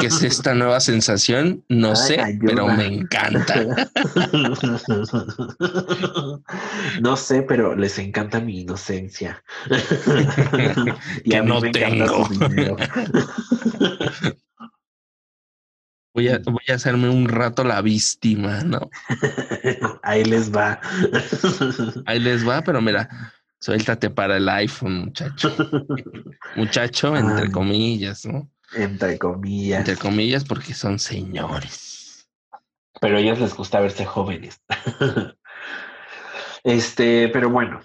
¿qué es esta nueva sensación? No sé, pero me encanta. no sé, pero les encanta mi inocencia. y que no tengo. Voy a, voy a hacerme un rato la víctima, ¿no? Ahí les va. Ahí les va, pero mira, suéltate para el iPhone, muchacho. Muchacho, entre comillas, ¿no? Entre comillas. Entre comillas, porque son señores. Pero a ellos les gusta verse jóvenes. este, pero bueno,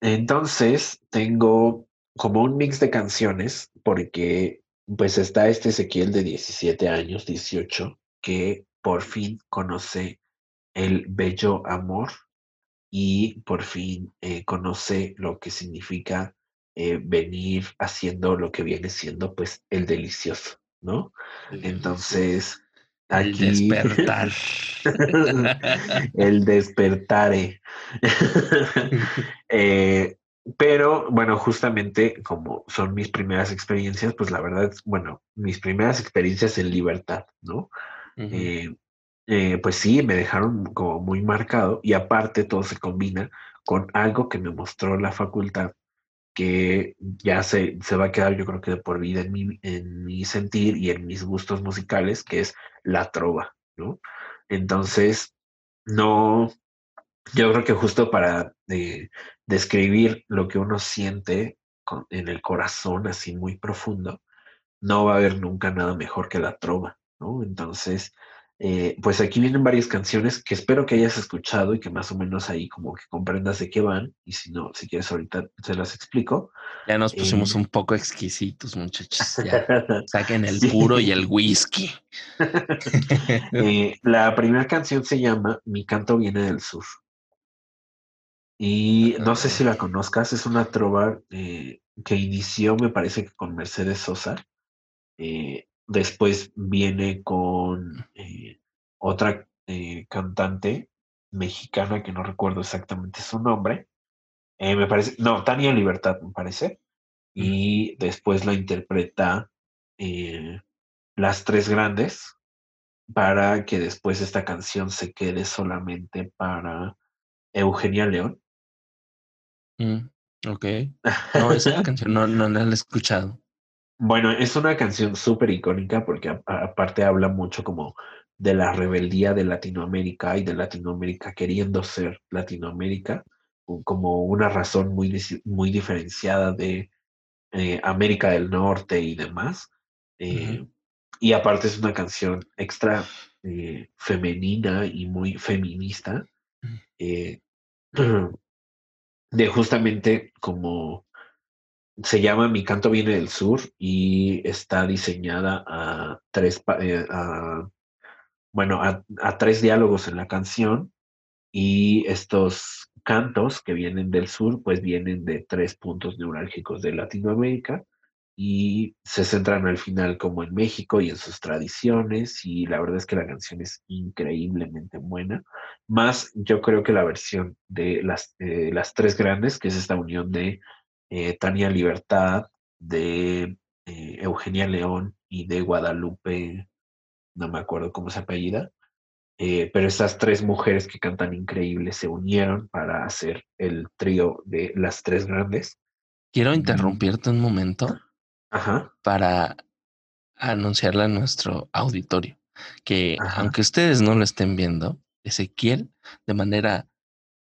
entonces tengo como un mix de canciones, porque pues está este Ezequiel de 17 años, 18, que por fin conoce el bello amor y por fin eh, conoce lo que significa eh, venir haciendo lo que viene siendo pues el delicioso, ¿no? Entonces, aquí... El despertar. el despertare. eh, pero bueno, justamente como son mis primeras experiencias, pues la verdad, bueno, mis primeras experiencias en libertad, ¿no? Eh, pues sí, me dejaron como muy marcado y aparte todo se combina con algo que me mostró la facultad que ya se, se va a quedar yo creo que de por vida en mi, en mi sentir y en mis gustos musicales, que es la trova, ¿no? Entonces, no, yo creo que justo para eh, describir lo que uno siente en el corazón, así muy profundo, no va a haber nunca nada mejor que la trova, ¿no? Entonces, eh, pues aquí vienen varias canciones que espero que hayas escuchado y que más o menos ahí como que comprendas de qué van. Y si no, si quieres ahorita se las explico. Ya nos pusimos eh, un poco exquisitos, muchachos. Ya saquen el puro y el whisky. la primera canción se llama Mi canto viene del sur. Y no sé si la conozcas, es una trova eh, que inició, me parece que con Mercedes Sosa. Eh, después viene con eh, otra cantante mexicana que no recuerdo exactamente su nombre. me parece, no, Tania Libertad, me parece. Y después la interpreta Las Tres Grandes para que después esta canción se quede solamente para Eugenia León. Mm, ok. No, esa canción no, no la he escuchado. Bueno, es una canción súper icónica porque aparte habla mucho como de la rebeldía de Latinoamérica y de Latinoamérica queriendo ser Latinoamérica como una razón muy, muy diferenciada de eh, América del Norte y demás. Eh, y aparte es una canción extra eh, femenina y muy feminista. Mm. de justamente como se llama Mi canto viene del sur y está diseñada a tres, bueno, a, tres diálogos en la canción y estos cantos que vienen del sur pues vienen de tres puntos neurálgicos de Latinoamérica y se centran al final como en México y en sus tradiciones y la verdad es que la canción es increíblemente buena. Más yo creo que la versión de las, eh, las tres grandes, que es esta unión de eh, Tania Libertad, de eh, Eugenia León y de Guadalupe, no me acuerdo cómo se apellida, eh, pero estas tres mujeres que cantan increíble se unieron para hacer el trío de las tres grandes. Quiero interrumpirte un momento Ajá, para anunciarle a nuestro auditorio que Ajá. aunque ustedes no lo estén viendo, Ezequiel de manera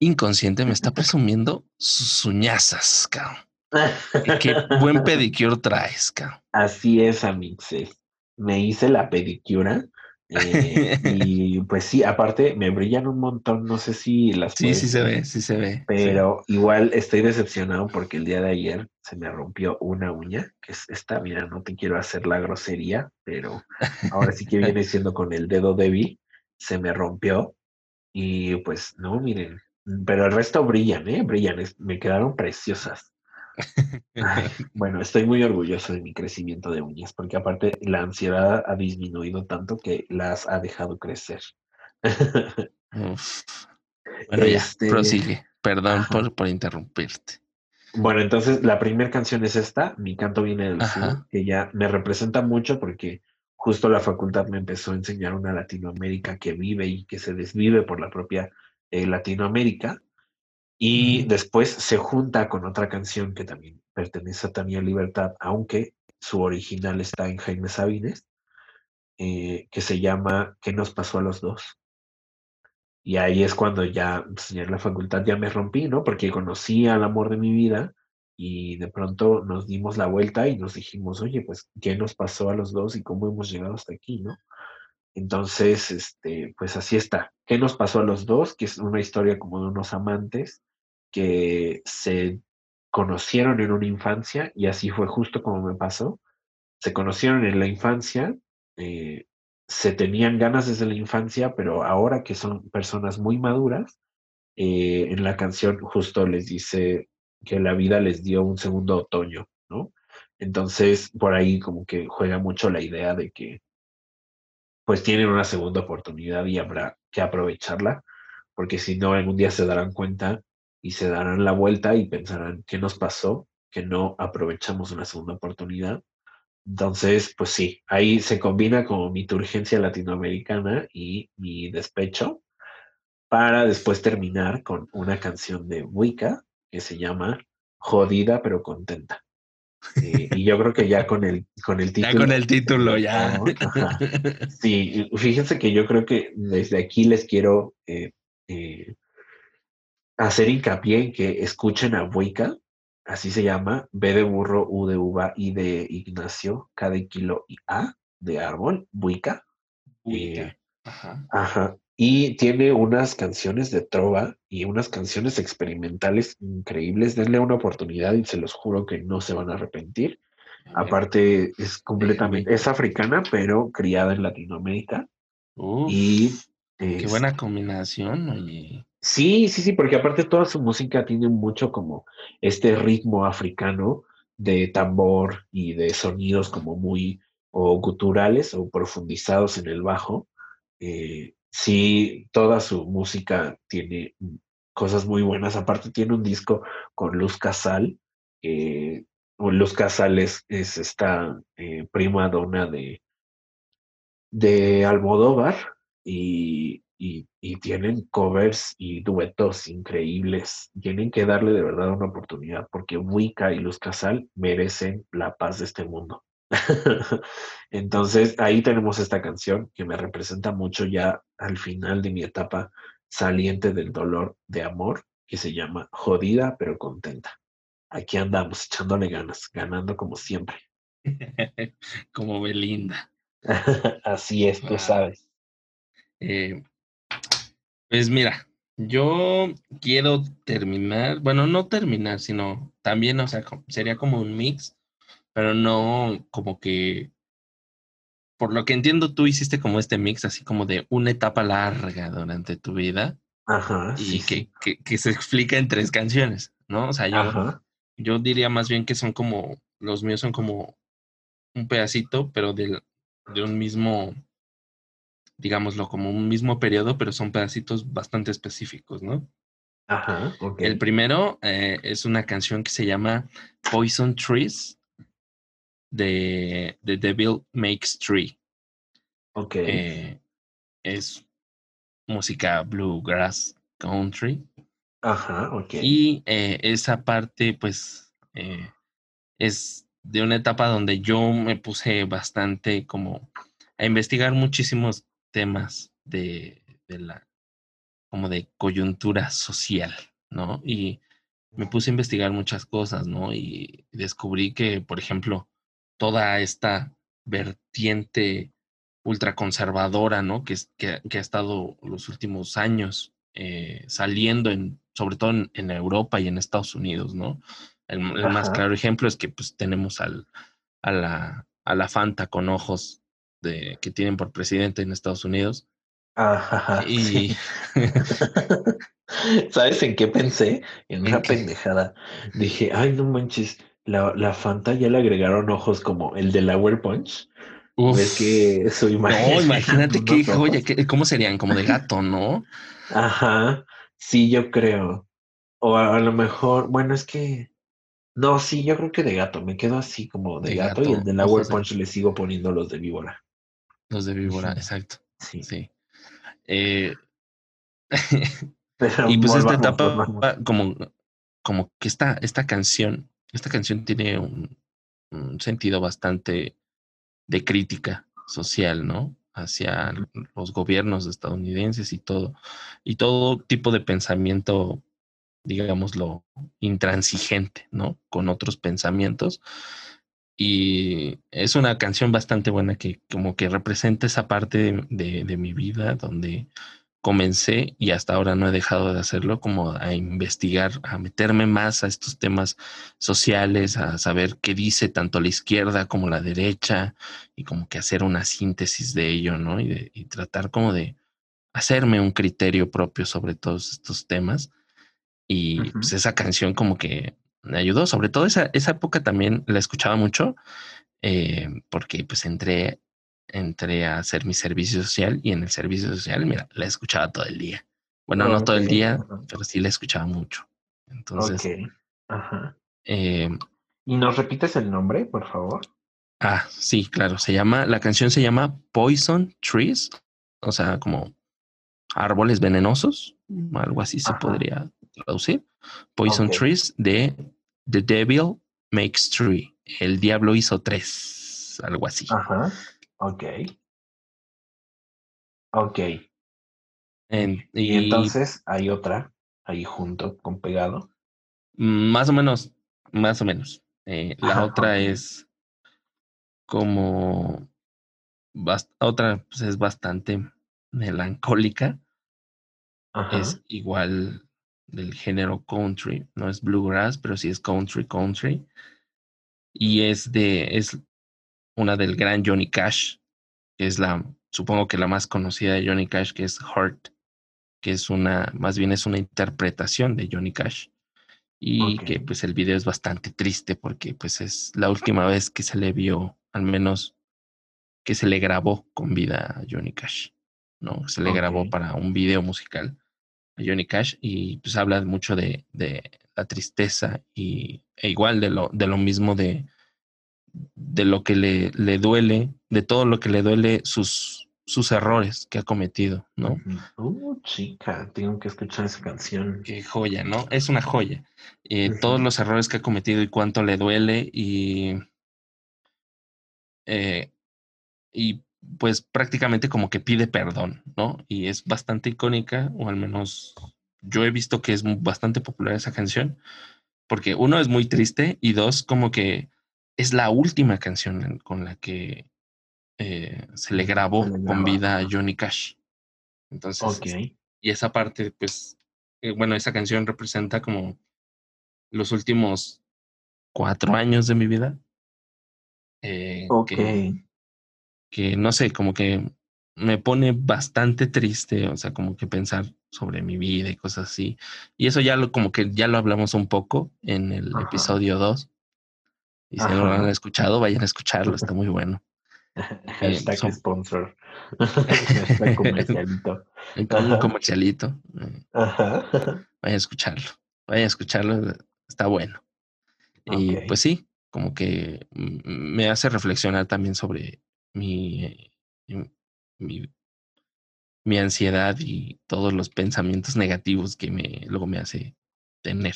inconsciente me está presumiendo sus uñazas, cabrón. Qué buen pedicure traes, cabrón. Así es, Amixes. Me hice la pedicura. eh, y pues sí, aparte me brillan un montón, no sé si las Sí, puedes sí se ve, sí se ve. sí. pero igual estoy decepcionado porque el día de ayer se me rompió una uña, que es esta, mira, no te quiero hacer la grosería, pero ahora sí que viene siendo con el dedo débil, se me rompió y pues no, miren, pero el resto brillan, ¿eh? Brillan, es- me quedaron preciosas. Ay, bueno, estoy muy orgulloso de mi crecimiento de uñas, porque aparte la ansiedad ha disminuido tanto que las ha dejado crecer. Uf. Bueno, ya, Este, prosigue. Perdón por, por interrumpirte. Bueno, entonces la primera canción es esta, Mi canto viene del sur, que ya me representa mucho porque justo la facultad me empezó a enseñar una Latinoamérica que vive y que se desvive por la propia eh, Latinoamérica. Y después se junta con otra canción que también pertenece a Tania Libertad, aunque su original está en Jaime Sabines, eh, que se llama ¿Qué nos pasó a los dos? Y ahí es cuando ya, pues, ya en la facultad ya me rompí, ¿no? Porque conocí al amor de mi vida y de pronto nos dimos la vuelta y nos dijimos, oye, pues, ¿qué nos pasó a los dos y cómo hemos llegado hasta aquí, ¿no? Entonces, este, pues así está. ¿Qué nos pasó a los dos? Que es una historia como de unos amantes que se conocieron en una infancia y así fue justo como me pasó. Se conocieron en la infancia, eh, se tenían ganas desde la infancia, pero ahora que son personas muy maduras, eh, en la canción justo les dice que la vida les dio un segundo otoño, ¿no? Entonces, por ahí como que juega mucho la idea de que pues tienen una segunda oportunidad y habrá que aprovecharla, porque si no, algún día se darán cuenta y se darán la vuelta y pensarán, ¿qué nos pasó? Que no aprovechamos una segunda oportunidad. Entonces, pues sí, ahí se combina como mi turgencia latinoamericana y mi despecho para después terminar con una canción de Wicca que se llama Jodida pero contenta. Eh, y yo creo que ya con el, con el Ya título con el título, ya. ajá, Sí, fíjense que yo creo que desde aquí les quiero eh, eh, hacer hincapié en que escuchen a Buica, así se llama, B de burro, U de uva, I de Ignacio, K de kilo y A de árbol, Buica. Ubica. eh, Ajá. ajá. Y tiene unas canciones de trova y unas canciones experimentales increíbles. Denle una oportunidad y se los juro que no se van a arrepentir. Aparte, es completamente, Wicca. es africana, pero criada en Latinoamérica. Uf, Y qué buena combinación, oye. Sí, sí, sí, porque aparte toda su música tiene mucho como este ritmo africano de tambor y de sonidos como muy o guturales o profundizados en el bajo. Eh, sí, toda su música tiene cosas muy buenas. Aparte tiene un disco con Luz Casal, o Luz Casal es, es esta eh, prima donna de, de Almodóvar y, y, y tienen covers y duetos increíbles. Tienen que darle de verdad una oportunidad porque Wicca y Luz Casal merecen la paz de este mundo. Entonces ahí tenemos esta canción que me representa mucho ya al final de mi etapa saliente del dolor de amor, que se llama Jodida pero contenta. Aquí andamos echándole ganas, ganando como siempre. Como Belinda. Así es, tú sabes. Eh, pues mira, yo quiero terminar, bueno, no terminar, sino también, o sea, sería como un mix, pero no como que, por lo que entiendo, tú hiciste como este mix, así como de una etapa larga durante tu vida Ajá, y sí, que, sí. que, que se explica en tres canciones, ¿no? O sea, yo, Ajá, yo diría más bien que son como, los míos son como un pedacito, pero del, de un mismo, digámoslo, como un mismo periodo, pero son pedacitos bastante específicos, ¿no? ajá, ok. El primero eh, es una canción que se llama Poison Trees de The Devil Makes Tree. Ok. Eh, es música bluegrass country. Ajá, ok. Y eh, esa parte, pues, es de una etapa donde yo me puse bastante como a investigar muchísimos temas de, de la, como de coyuntura social, ¿no? Y me puse a investigar muchas cosas, ¿no? Y descubrí que, por ejemplo, toda esta vertiente ultraconservadora, ¿no? Que, que, que ha estado los últimos años eh, saliendo, en, sobre todo en, Europa y en Estados Unidos, ¿no? El, más claro ejemplo es que pues tenemos al, a, la, a la Fanta con ojos de, que tienen por presidente en Estados Unidos. Ajá, y... ¿Sabes en qué pensé? En, una pendejada. Dije, ay, no manches, la, la Fanta ya le agregaron ojos como el de la Punch. Ves que su imagen. No, imagínate qué joya, ¿cómo serían? Como de gato, ¿no? Ajá, sí, yo creo. O a, lo mejor, bueno, es que. No, sí, yo creo que de gato. Me quedo así como de, gato, y el de la Punch le sigo poniendo los de víbora. Los de víbora, exacto. Sí. sí. Eh, y pues esta etapa, como, como que esta, esta canción, esta canción tiene un, sentido bastante de crítica social, ¿no? Hacia los gobiernos estadounidenses y todo, y todo tipo de pensamiento, digámoslo, intransigente, ¿no? Con otros pensamientos. Y es una canción bastante buena que como que representa esa parte de, de mi vida donde comencé y hasta ahora no he dejado de hacerlo, como a investigar, a meterme más a estos temas sociales, a saber qué dice tanto la izquierda como la derecha y como que hacer una síntesis de ello, ¿no? Y, y tratar como de hacerme un criterio propio sobre todos estos temas. Y pues esa canción como que me ayudó, sobre todo esa, esa época también la escuchaba mucho, eh, porque pues entré entré a hacer mi servicio social y en el servicio social, mira, la escuchaba todo el día. Bueno, no todo el día, pero sí la escuchaba mucho. Entonces. Ajá. Eh, ¿Y nos repites el nombre, por favor? Ah, sí, claro. Se llama, la canción se llama Poison Trees, o sea, como árboles venenosos, algo así se podría traducir. Poison Trees de The Devil Makes Tree. El diablo hizo tres, algo así. Ajá. Ok. Ok. y, entonces hay otra ahí junto, con pegado. Más o menos, más o menos. Eh, la otra es como otra pues es bastante melancólica. Es igual del género country, no es bluegrass, pero sí es country country. Y es de es una del gran Johnny Cash, que es la, supongo que la más conocida de Johnny Cash, que es Heart, que es una, más bien es una interpretación de Johnny Cash. Y que pues el video es bastante triste porque pues es la última vez que se le vio, al menos que se le grabó con vida a Johnny Cash, ¿no? Se le grabó para un video musical a Johnny Cash y pues habla mucho de, de la tristeza y e igual de lo, de lo mismo de, de lo que le, le duele, de todo lo que le duele sus, sus errores que ha cometido, ¿no? Uh, chica, tengo que escuchar esa canción. Qué joya, ¿no? Es una joya. Eh, todos los errores que ha cometido y cuánto le duele y... Eh, y pues prácticamente como que pide perdón, ¿no? Y es bastante icónica, o al menos yo he visto que es bastante popular esa canción, porque uno es muy triste y dos como que es la última canción con la que eh, se le grabó con vida a Johnny Cash. Entonces, y esa parte, pues, eh, bueno, esa canción representa como los últimos cuatro años de mi vida. Eh, que, que, no sé, como que me pone bastante triste, o sea, como que pensar sobre mi vida y cosas así. Y eso ya lo, como que ya lo hablamos un poco en el episodio 2 y si no lo han escuchado, vayan a escucharlo, está muy bueno. Hashtag eh, sponsor. Hashtag comercialito. Un comercialito. Eh, vayan a escucharlo. Vayan a escucharlo, está bueno. Y pues sí, como que me hace reflexionar también sobre mi, mi, mi ansiedad y todos los pensamientos negativos que me luego me hace tener.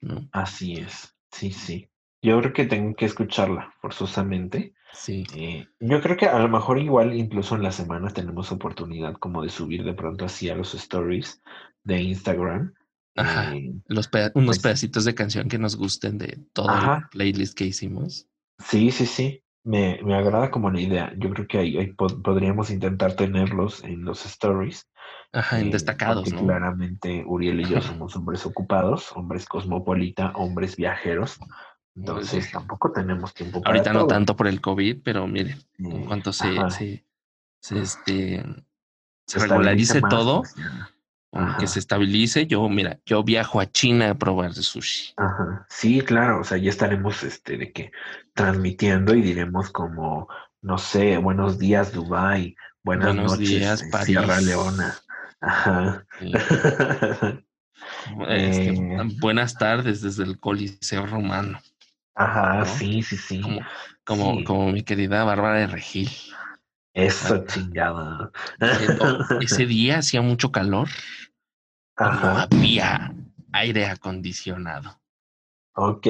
¿no? Así es, sí, sí. Yo creo que tengo que escucharla forzosamente. Sí. Eh, yo creo que a lo mejor igual incluso en la semana tenemos oportunidad como de subir de pronto así a los stories de Instagram. Ajá. Eh, los unos pues pedacitos de canción que nos gusten de todo el playlist que hicimos. Sí, sí, sí. Me, me agrada como la idea. Yo creo que ahí, podríamos intentar tenerlos en los stories. Ajá, en eh, destacados, ¿no? Claramente Uriel y yo somos hombres ocupados, hombres cosmopolita, hombres viajeros. Entonces tampoco tenemos tiempo para Ahorita no tanto por el COVID, pero miren, en cuanto se, se, se, este, se, regularice todo, que se estabilice, yo, mira, yo viajo a China a probar sushi. Ajá. Sí, claro, o sea, ya estaremos este de que transmitiendo y diremos como, no sé, buenos días Dubai, buenas noches días, eh, Sierra Leona. Ajá. Este, eh. buenas tardes desde el Coliseo Romano. Ajá, sí, sí, sí. Como, como, mi querida Bárbara de Regil. Eso chingada. Ese día hacía mucho calor. No había aire acondicionado. Ok.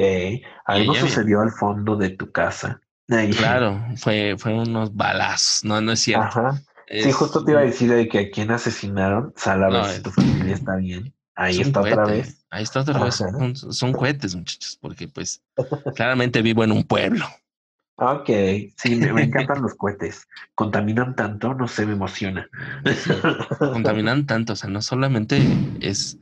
Algo sucedió al fondo de tu casa. Claro, fue, fue unos balazos. No, no es cierto. Ajá. Sí, justo te iba a decir de que a quién asesinaron. Sal a ver si tu familia está bien. Ahí está otra vez. Ahí está otra vez. Son, son, cohetes, muchachos, porque pues claramente vivo en un pueblo. Ok, sí, me, encantan los cohetes. Contaminan tanto, no sé, me emociona. contaminan tanto, o sea, no solamente es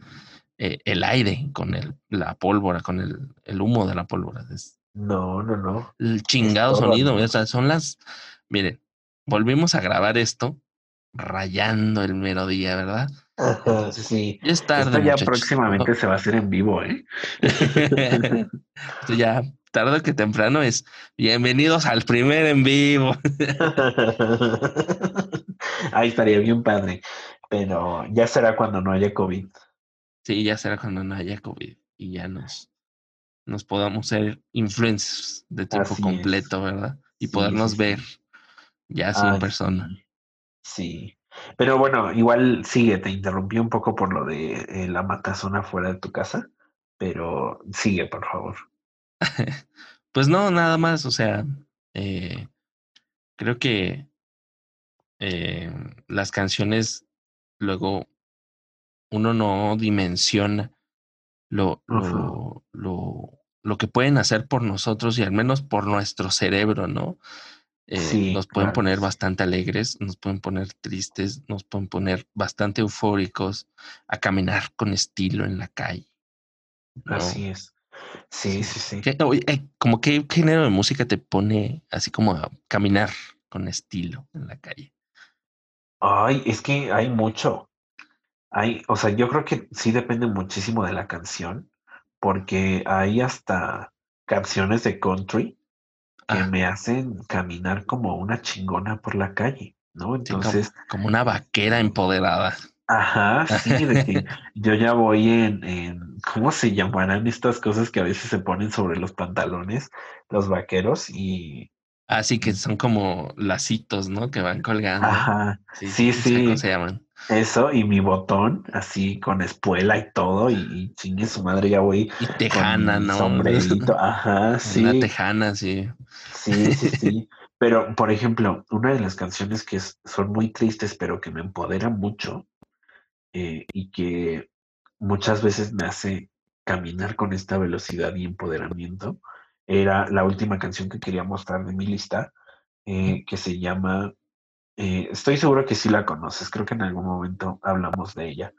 eh, el aire con el, la pólvora, con el, el humo de la pólvora. Es no, no, no. El chingado sonido, o sea, son las. Miren, volvimos a grabar esto rayando el melodía, ¿verdad? sí. Ya es tarde. Esto ya próximamente se va a hacer en vivo, ¿eh? Esto ya tarde que temprano es bienvenidos al primer en vivo. Ahí estaría bien padre, pero ya será cuando no haya COVID. Sí, ya será cuando no haya COVID y ya nos, nos podamos ser influencers de tiempo completo, ¿verdad? Y podernos ver ya sin persona. Sí. Pero bueno, igual sigue, te interrumpí un poco por lo de eh, la matazona fuera de tu casa, pero sigue, por favor. pues no, nada más, o sea, eh, creo que eh, las canciones luego uno no dimensiona lo, lo, lo, lo, que pueden hacer por nosotros y al menos por nuestro cerebro, ¿no? Eh, nos pueden poner bastante alegres, nos pueden poner tristes, nos pueden poner bastante eufóricos a caminar con estilo en la calle. Así es. Sí, sí, sí. Eh, como qué género de música te pone así como a caminar con estilo en la calle? Ay, es que hay mucho. Hay, o sea, yo creo que sí depende muchísimo de la canción, porque hay hasta canciones de country que ah. me hacen caminar como una chingona por la calle, ¿no? Entonces. como, una vaquera empoderada. Ajá, sí, de que yo ya voy en, en, ¿cómo se llamarán estas cosas que a veces se ponen sobre los pantalones, los vaqueros? Y. Así que son como lacitos, ¿no? Que van colgando. Ajá, sí, sí. ¿Cómo se llaman? Eso, y mi botón, así con espuela y todo, y, chingue su madre, ya voy. Y tejana, ¿no? Sombrerito, ajá, sí. Una tejana, sí. Sí, sí, sí. pero, por ejemplo, una de las canciones que son muy tristes, pero que me empoderan mucho, eh, y que muchas veces me hace caminar con esta velocidad y empoderamiento, era la última canción que quería mostrar de mi lista, eh, que se llama eh, estoy seguro que sí la conoces, creo que en algún momento hablamos de ella,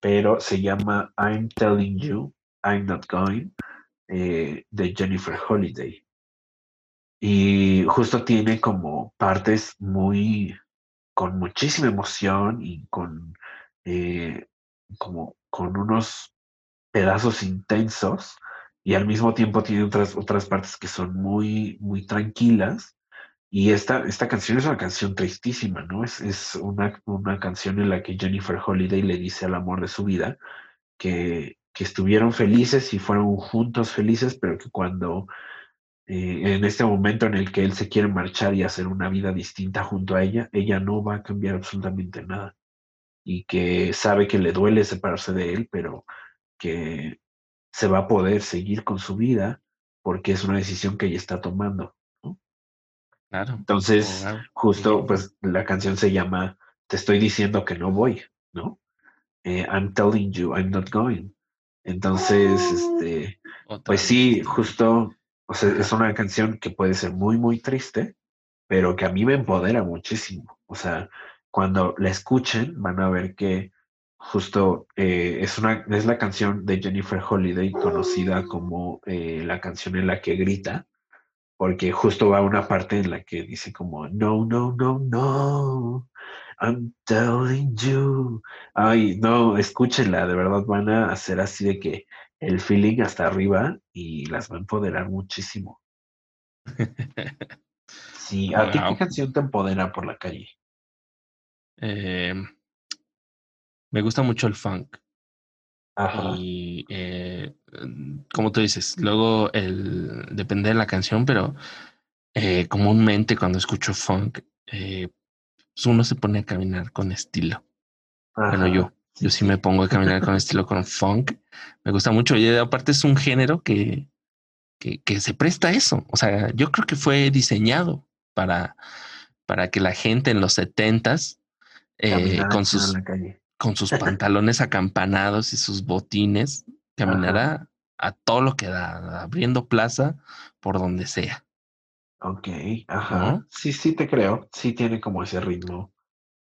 pero se llama I'm Telling You, I'm Not Going, de Jennifer Holiday. Y justo tiene como partes muy, con muchísima emoción y con, eh, como, con unos pedazos intensos y al mismo tiempo tiene otras, otras partes que son muy, muy tranquilas y esta, esta canción es una canción tristísima, ¿no? Es, es una, una, canción en la que Jennifer Holiday le dice al amor de su vida que, que estuvieron felices y fueron juntos felices, pero que cuando eh, en este momento en el que él se quiere marchar y hacer una vida distinta junto a ella, ella no va a cambiar absolutamente nada. Y que sabe que le duele separarse de él, pero que se va a poder seguir con su vida porque es una decisión que ella está tomando. Claro. Entonces, justo, pues la canción se llama Te estoy diciendo que no voy, ¿no? Eh, I'm telling you I'm not going. Entonces, este, pues sí, justo, o sea, es una canción que puede ser muy, muy triste, pero que a mí me empodera muchísimo. O sea, cuando la escuchen, van a ver que justo eh, es, una, es la canción de Jennifer Holiday, conocida como eh, la canción en la que grita, porque justo va una parte en la que dice como, no, no, no, no, I'm telling you. Ay, no, escúchenla, de verdad van a hacer así de que el feeling hasta arriba y las va a empoderar muchísimo. Sí, ¿a ti qué canción te empodera por la calle? Eh, me gusta mucho el funk. Ajá. Y eh, como tú dices, luego el depende de la canción, pero eh, comúnmente cuando escucho funk, eh, pues, uno se pone a caminar con estilo. Bueno, yo, yo sí me pongo a caminar con estilo con funk. Me gusta mucho. Y aparte es un género que, que, que, se presta a eso. O sea, yo creo que fue diseñado para, para que la gente en los setentas eh, con sus con sus pantalones acampanados y sus botines caminará a todo lo que da, abriendo plaza por donde sea. Ok, ajá. Sí, sí te creo. Sí tiene como ese ritmo,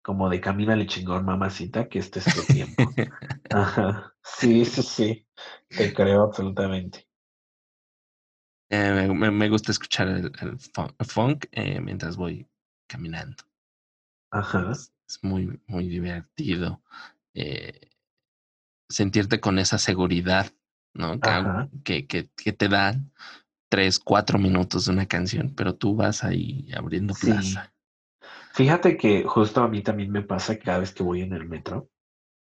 como de camínale chingón, mamacita, que este es tu tiempo. ajá. Sí, sí, sí. Te creo absolutamente. Eh, me, gusta escuchar el, funk, eh, mientras voy caminando. Ajá. Es, muy, muy divertido. Eh, sentirte con esa seguridad, ¿no? Que, que, que, te dan tres, cuatro minutos de una canción, pero tú vas ahí abriendo plaza. Fíjate que justo a mí también me pasa cada vez que voy en el metro,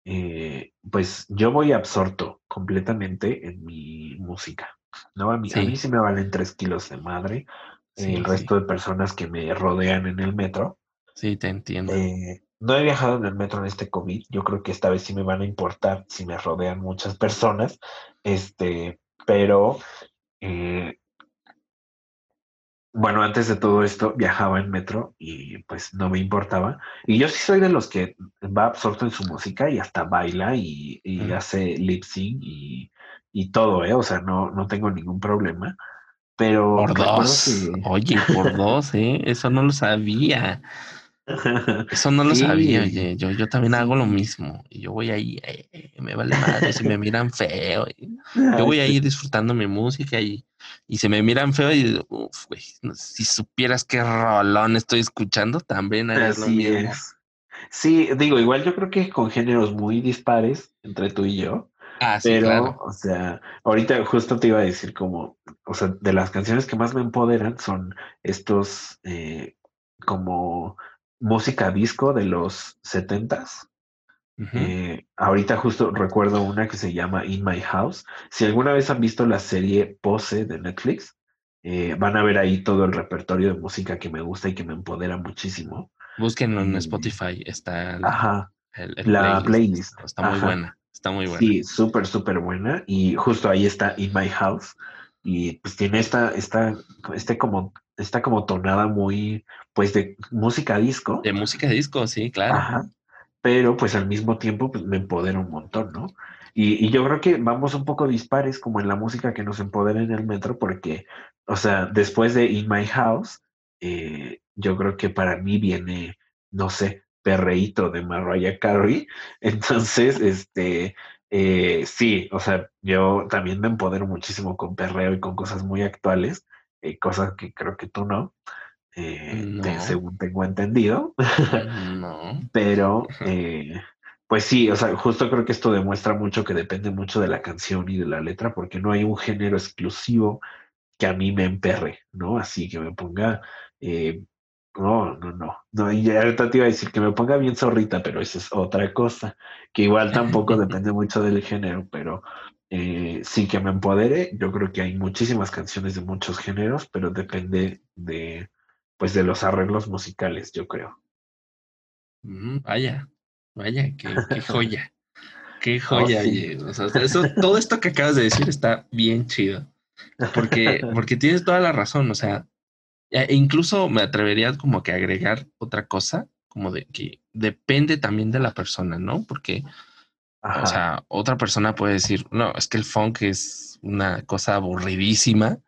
eh, pues yo voy absorto completamente en mi música, ¿no? A mí sí, a mí sí me valen tres kilos de madre, el resto de personas que me rodean en el metro. Sí, te entiendo. Eh, no he viajado en el metro en este COVID, yo creo que esta vez sí me van a importar si me rodean muchas personas, este, pero eh, bueno, antes de todo esto viajaba en metro y pues no me importaba. Y yo sí soy de los que va absorto en su música y hasta baila y, hace lip sync y, todo, ¿eh? O sea, no, no tengo ningún problema. Pero... Por dos. Oye, por dos, ¿eh? Eso no lo sabía. Eso no lo sabía, oye. Yo, yo también hago lo mismo. Y yo voy ahí, eh, me vale madre si me miran feo. Yo voy ahí disfrutando mi música y, y se me miran feo y uff, güey, si supieras qué rolón estoy escuchando, también harías lo mismo. Sí, digo, igual yo creo que con géneros muy dispares entre tú y yo. Ah, sí, pero, o sea, ahorita justo te iba a decir como, o sea, de las canciones que más me empoderan son estos eh, como música disco de los setentas. Eh, ahorita justo recuerdo una que se llama In My House. Si alguna vez han visto la serie Pose de Netflix, eh, van a ver ahí todo el repertorio de música que me gusta y que me empodera muchísimo. Búsquenlo en Spotify, está la, la playlist. Está muy buena, está muy buena. Sí, súper, súper buena. Y justo ahí está In My House. Y pues tiene esta, esta, este como está como tonada muy, pues, de música disco. De música disco, sí, claro. Ajá. Pero pues al mismo tiempo pues, me empodera un montón, ¿no? Y, y, yo creo que vamos un poco dispares como en la música que nos empodera en el metro, porque, o sea, después de In My House, eh, yo creo que para mí viene, no sé, Perreíto de Mariah Carey. Entonces, este, eh, sí, o sea, yo también me empodero muchísimo con perreo y con cosas muy actuales. Eh, cosas que creo que tú no, eh, según tengo entendido. no. Pero, eh, pues sí, o sea, justo creo que esto demuestra mucho que depende mucho de la canción y de la letra, porque no hay un género exclusivo que a mí me emperre, ¿no? Así que me ponga No, no, no. No, y ya ahorita te iba a decir que me ponga bien zorrita, pero eso es otra cosa, que igual tampoco depende mucho del género, pero eh, sí que me empodere. Yo creo que hay muchísimas canciones de muchos géneros, pero depende de, pues, de los arreglos musicales, yo creo. Mm, vaya, vaya, qué, qué joya. Qué oh, joya, O sea, eso, todo esto que acabas de decir está bien chido. Porque, porque tienes toda la razón. O sea, e incluso me atrevería como que agregar otra cosa, como de que depende también de la persona, ¿no? Porque, o sea, otra persona puede decir, no, es que el funk es una cosa aburridísima,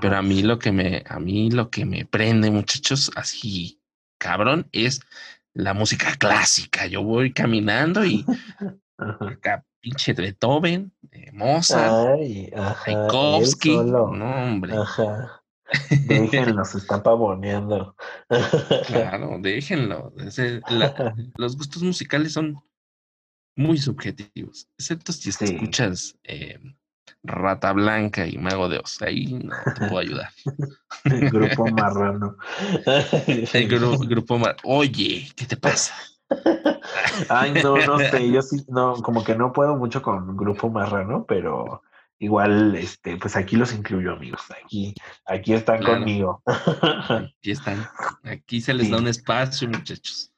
pero a mí lo que me, a mí lo que me prende, muchachos, así cabrón, es la música clásica. Yo voy caminando y acá pinche Beethoven, eh, Mozart, Tchaikovsky, no hombre. Déjenlo, se está pavoneando. Claro, déjenlo. los gustos musicales son muy subjetivos, excepto si escuchas eh, Rata Blanca y Mago de Oz. Ahí no te puedo ayudar. El grupo marrano. El grupo marrano. Oye, ¿qué te pasa? Ay, no, no sé. Yo sí, no, como que no puedo mucho con grupo marrano, pero igual, este, pues aquí los incluyo, amigos. Aquí, aquí están conmigo. Aquí están. Aquí se les da un espacio, muchachos.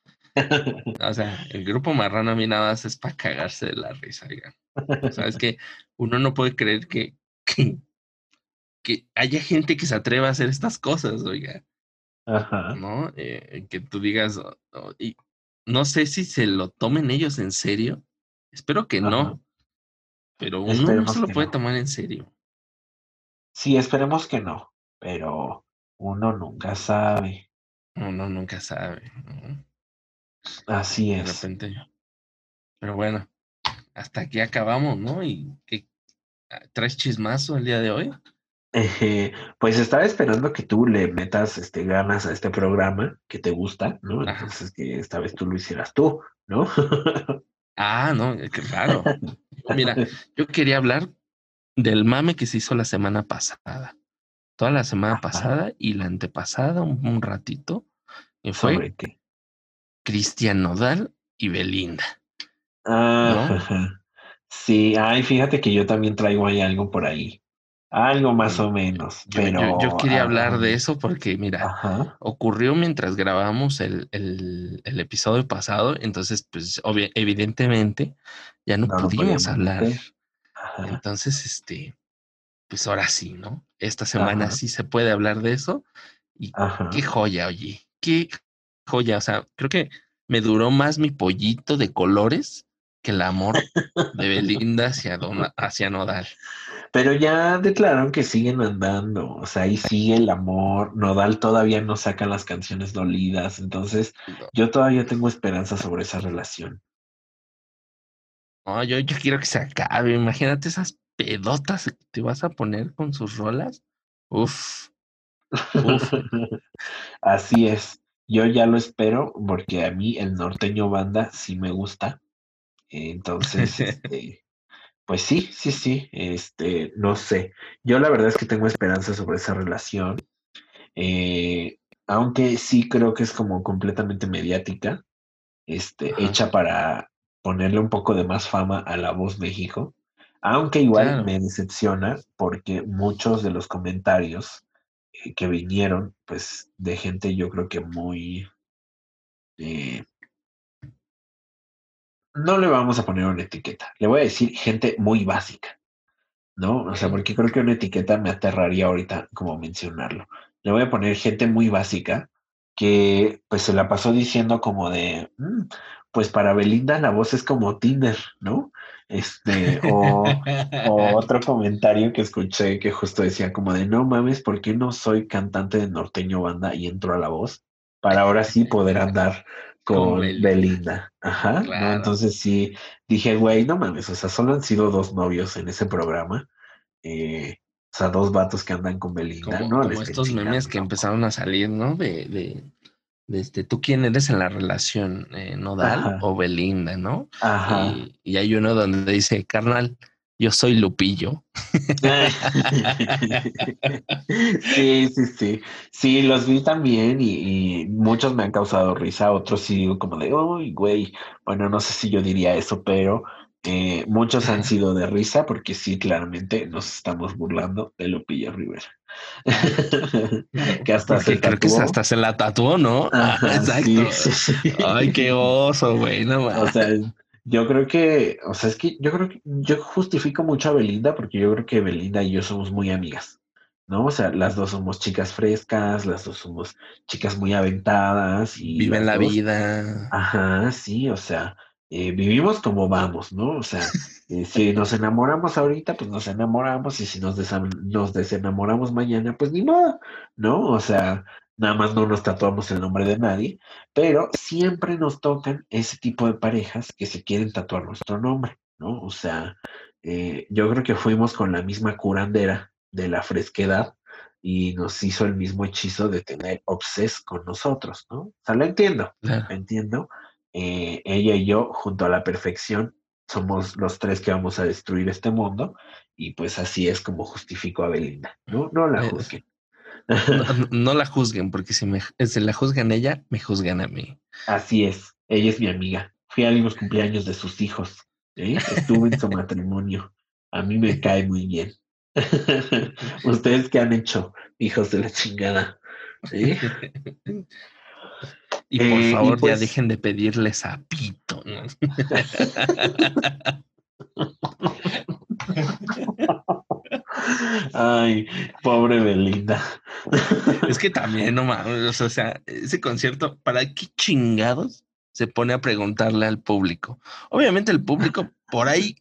O sea, el grupo marrano a mí nada más es para cagarse de la risa, digan. O sea, es que uno no puede creer que, que, haya gente que se atreva a hacer estas cosas, oiga. Ajá. ¿No? Eh, que tú digas, y no sé si se lo tomen ellos en serio. Espero que no. Pero uno no se lo puede tomar en serio. Sí, esperemos que no, pero uno nunca sabe. Uno nunca sabe. Así es. De repente. Pero bueno, hasta aquí acabamos, ¿no? ¿Y qué ah, traes chismazo el día de hoy? pues estaba esperando que tú le metas este, ganas a este programa que te gusta, ¿no? Entonces que esta vez tú lo hicieras tú, ¿no? ah, no, claro. Mira, yo quería hablar del mame que se hizo la semana pasada. Toda la semana pasada y la antepasada, un, ratito. Y fue Cristian Nodal y Belinda. Ah, sí, ay, fíjate que yo también traigo ahí algo por ahí. Algo más o menos. Pero, yo, quería hablar de eso porque, mira, ocurrió mientras grabamos el, el, el, episodio pasado, entonces, pues, evidentemente, ya no, pudimos hablar. Entonces, este, pues ahora sí, ¿no? Esta semana sí se puede hablar de eso. Y qué joya, oye, qué joya. O sea, creo que me duró más mi pollito de colores que el amor de Belinda hacia, hacia Nodal. Pero ya declararon que siguen andando, o sea, ahí sigue el amor. Nodal todavía no saca las canciones dolidas, entonces yo todavía tengo esperanza sobre esa relación. No, yo, yo quiero que se acabe. Imagínate esas pedotas que te vas a poner con sus rolas. Uf. Uf. Así es. Yo ya lo espero porque a mí el norteño banda sí me gusta. Entonces, este, pues sí, sí, sí, este, no sé. Yo la verdad es que tengo esperanza sobre esa relación. Eh, aunque sí creo que es como completamente mediática, este, hecha para ponerle un poco de más fama a La Voz México, aunque igual me decepciona porque muchos de los comentarios eh, que vinieron, pues de gente yo creo que muy... Eh, no le vamos a poner una etiqueta, le voy a decir gente muy básica, ¿no? O sea, porque creo que una etiqueta me aterraría ahorita como mencionarlo. Le voy a poner gente muy básica que pues se la pasó diciendo como de, mm, pues para Belinda la voz es como Tinder, ¿no? Este, o, otro comentario que escuché que justo decía como de, no mames, ¿por qué no soy cantante de norteño banda y entro a la voz? Para ahora sí poder andar con Belinda. Ajá. ¿no? Entonces sí, dije, güey, no mames, o sea, solo han sido dos novios en ese programa. Eh, o sea, dos vatos que andan con Belinda, ¿no? Como estos memes que empezaron a salir, ¿no? De, este, tú quién eres en la relación, eh, Nodal o Belinda, ¿no? Ajá. Y, hay uno donde dice, carnal, yo soy Lupillo. sí, sí, sí. Sí, los vi también y, muchos me han causado risa, otros sí digo como de, uy, güey, bueno, no sé si yo diría eso, pero eh, muchos han sido de risa porque sí, claramente nos estamos burlando de Lupillo Rivera. que hasta se creo que hasta se la tatuó, ¿no? exacto. Ay, qué oso, güey, no O sea, yo creo que, o sea, es que yo creo que yo justifico mucho a Belinda porque yo creo que Belinda y yo somos muy amigas, ¿no? O sea, las dos somos chicas frescas, las dos somos chicas muy aventadas y... Viven la vida. Ajá, sí, o sea, eh, vivimos como vamos, ¿no? O sea, eh, si nos enamoramos ahorita, pues nos enamoramos y si nos, nos desenamoramos mañana, pues ni modo, ¿no? O sea, nada más no nos tatuamos el nombre de nadie, pero siempre nos tocan ese tipo de parejas que se quieren tatuar nuestro nombre, ¿no? O sea, eh, yo creo que fuimos con la misma curandera de la fresquedad y nos hizo el mismo hechizo de tener obses con nosotros, ¿no? O sea, lo entiendo, lo entiendo. Eh, ella y yo, junto a la perfección, somos los tres que vamos a destruir este mundo y pues así es como justifico a Belinda, ¿no? No la juzguen. No, la juzguen, porque si, me, si la juzgan ella, me juzgan a mí. Así es, ella es mi amiga. Fui a los cumpleaños de sus hijos. ¿eh? Estuve en su matrimonio. A mí me cae muy bien. ¿Ustedes qué han hecho, hijos de la chingada? Y por eh, favor, ya pues dejen de pedirle sapito. Ay, pobre Belinda. Es que también, no mames, o sea, ese concierto, ¿para qué chingados se pone a preguntarle al público? Obviamente el público por ahí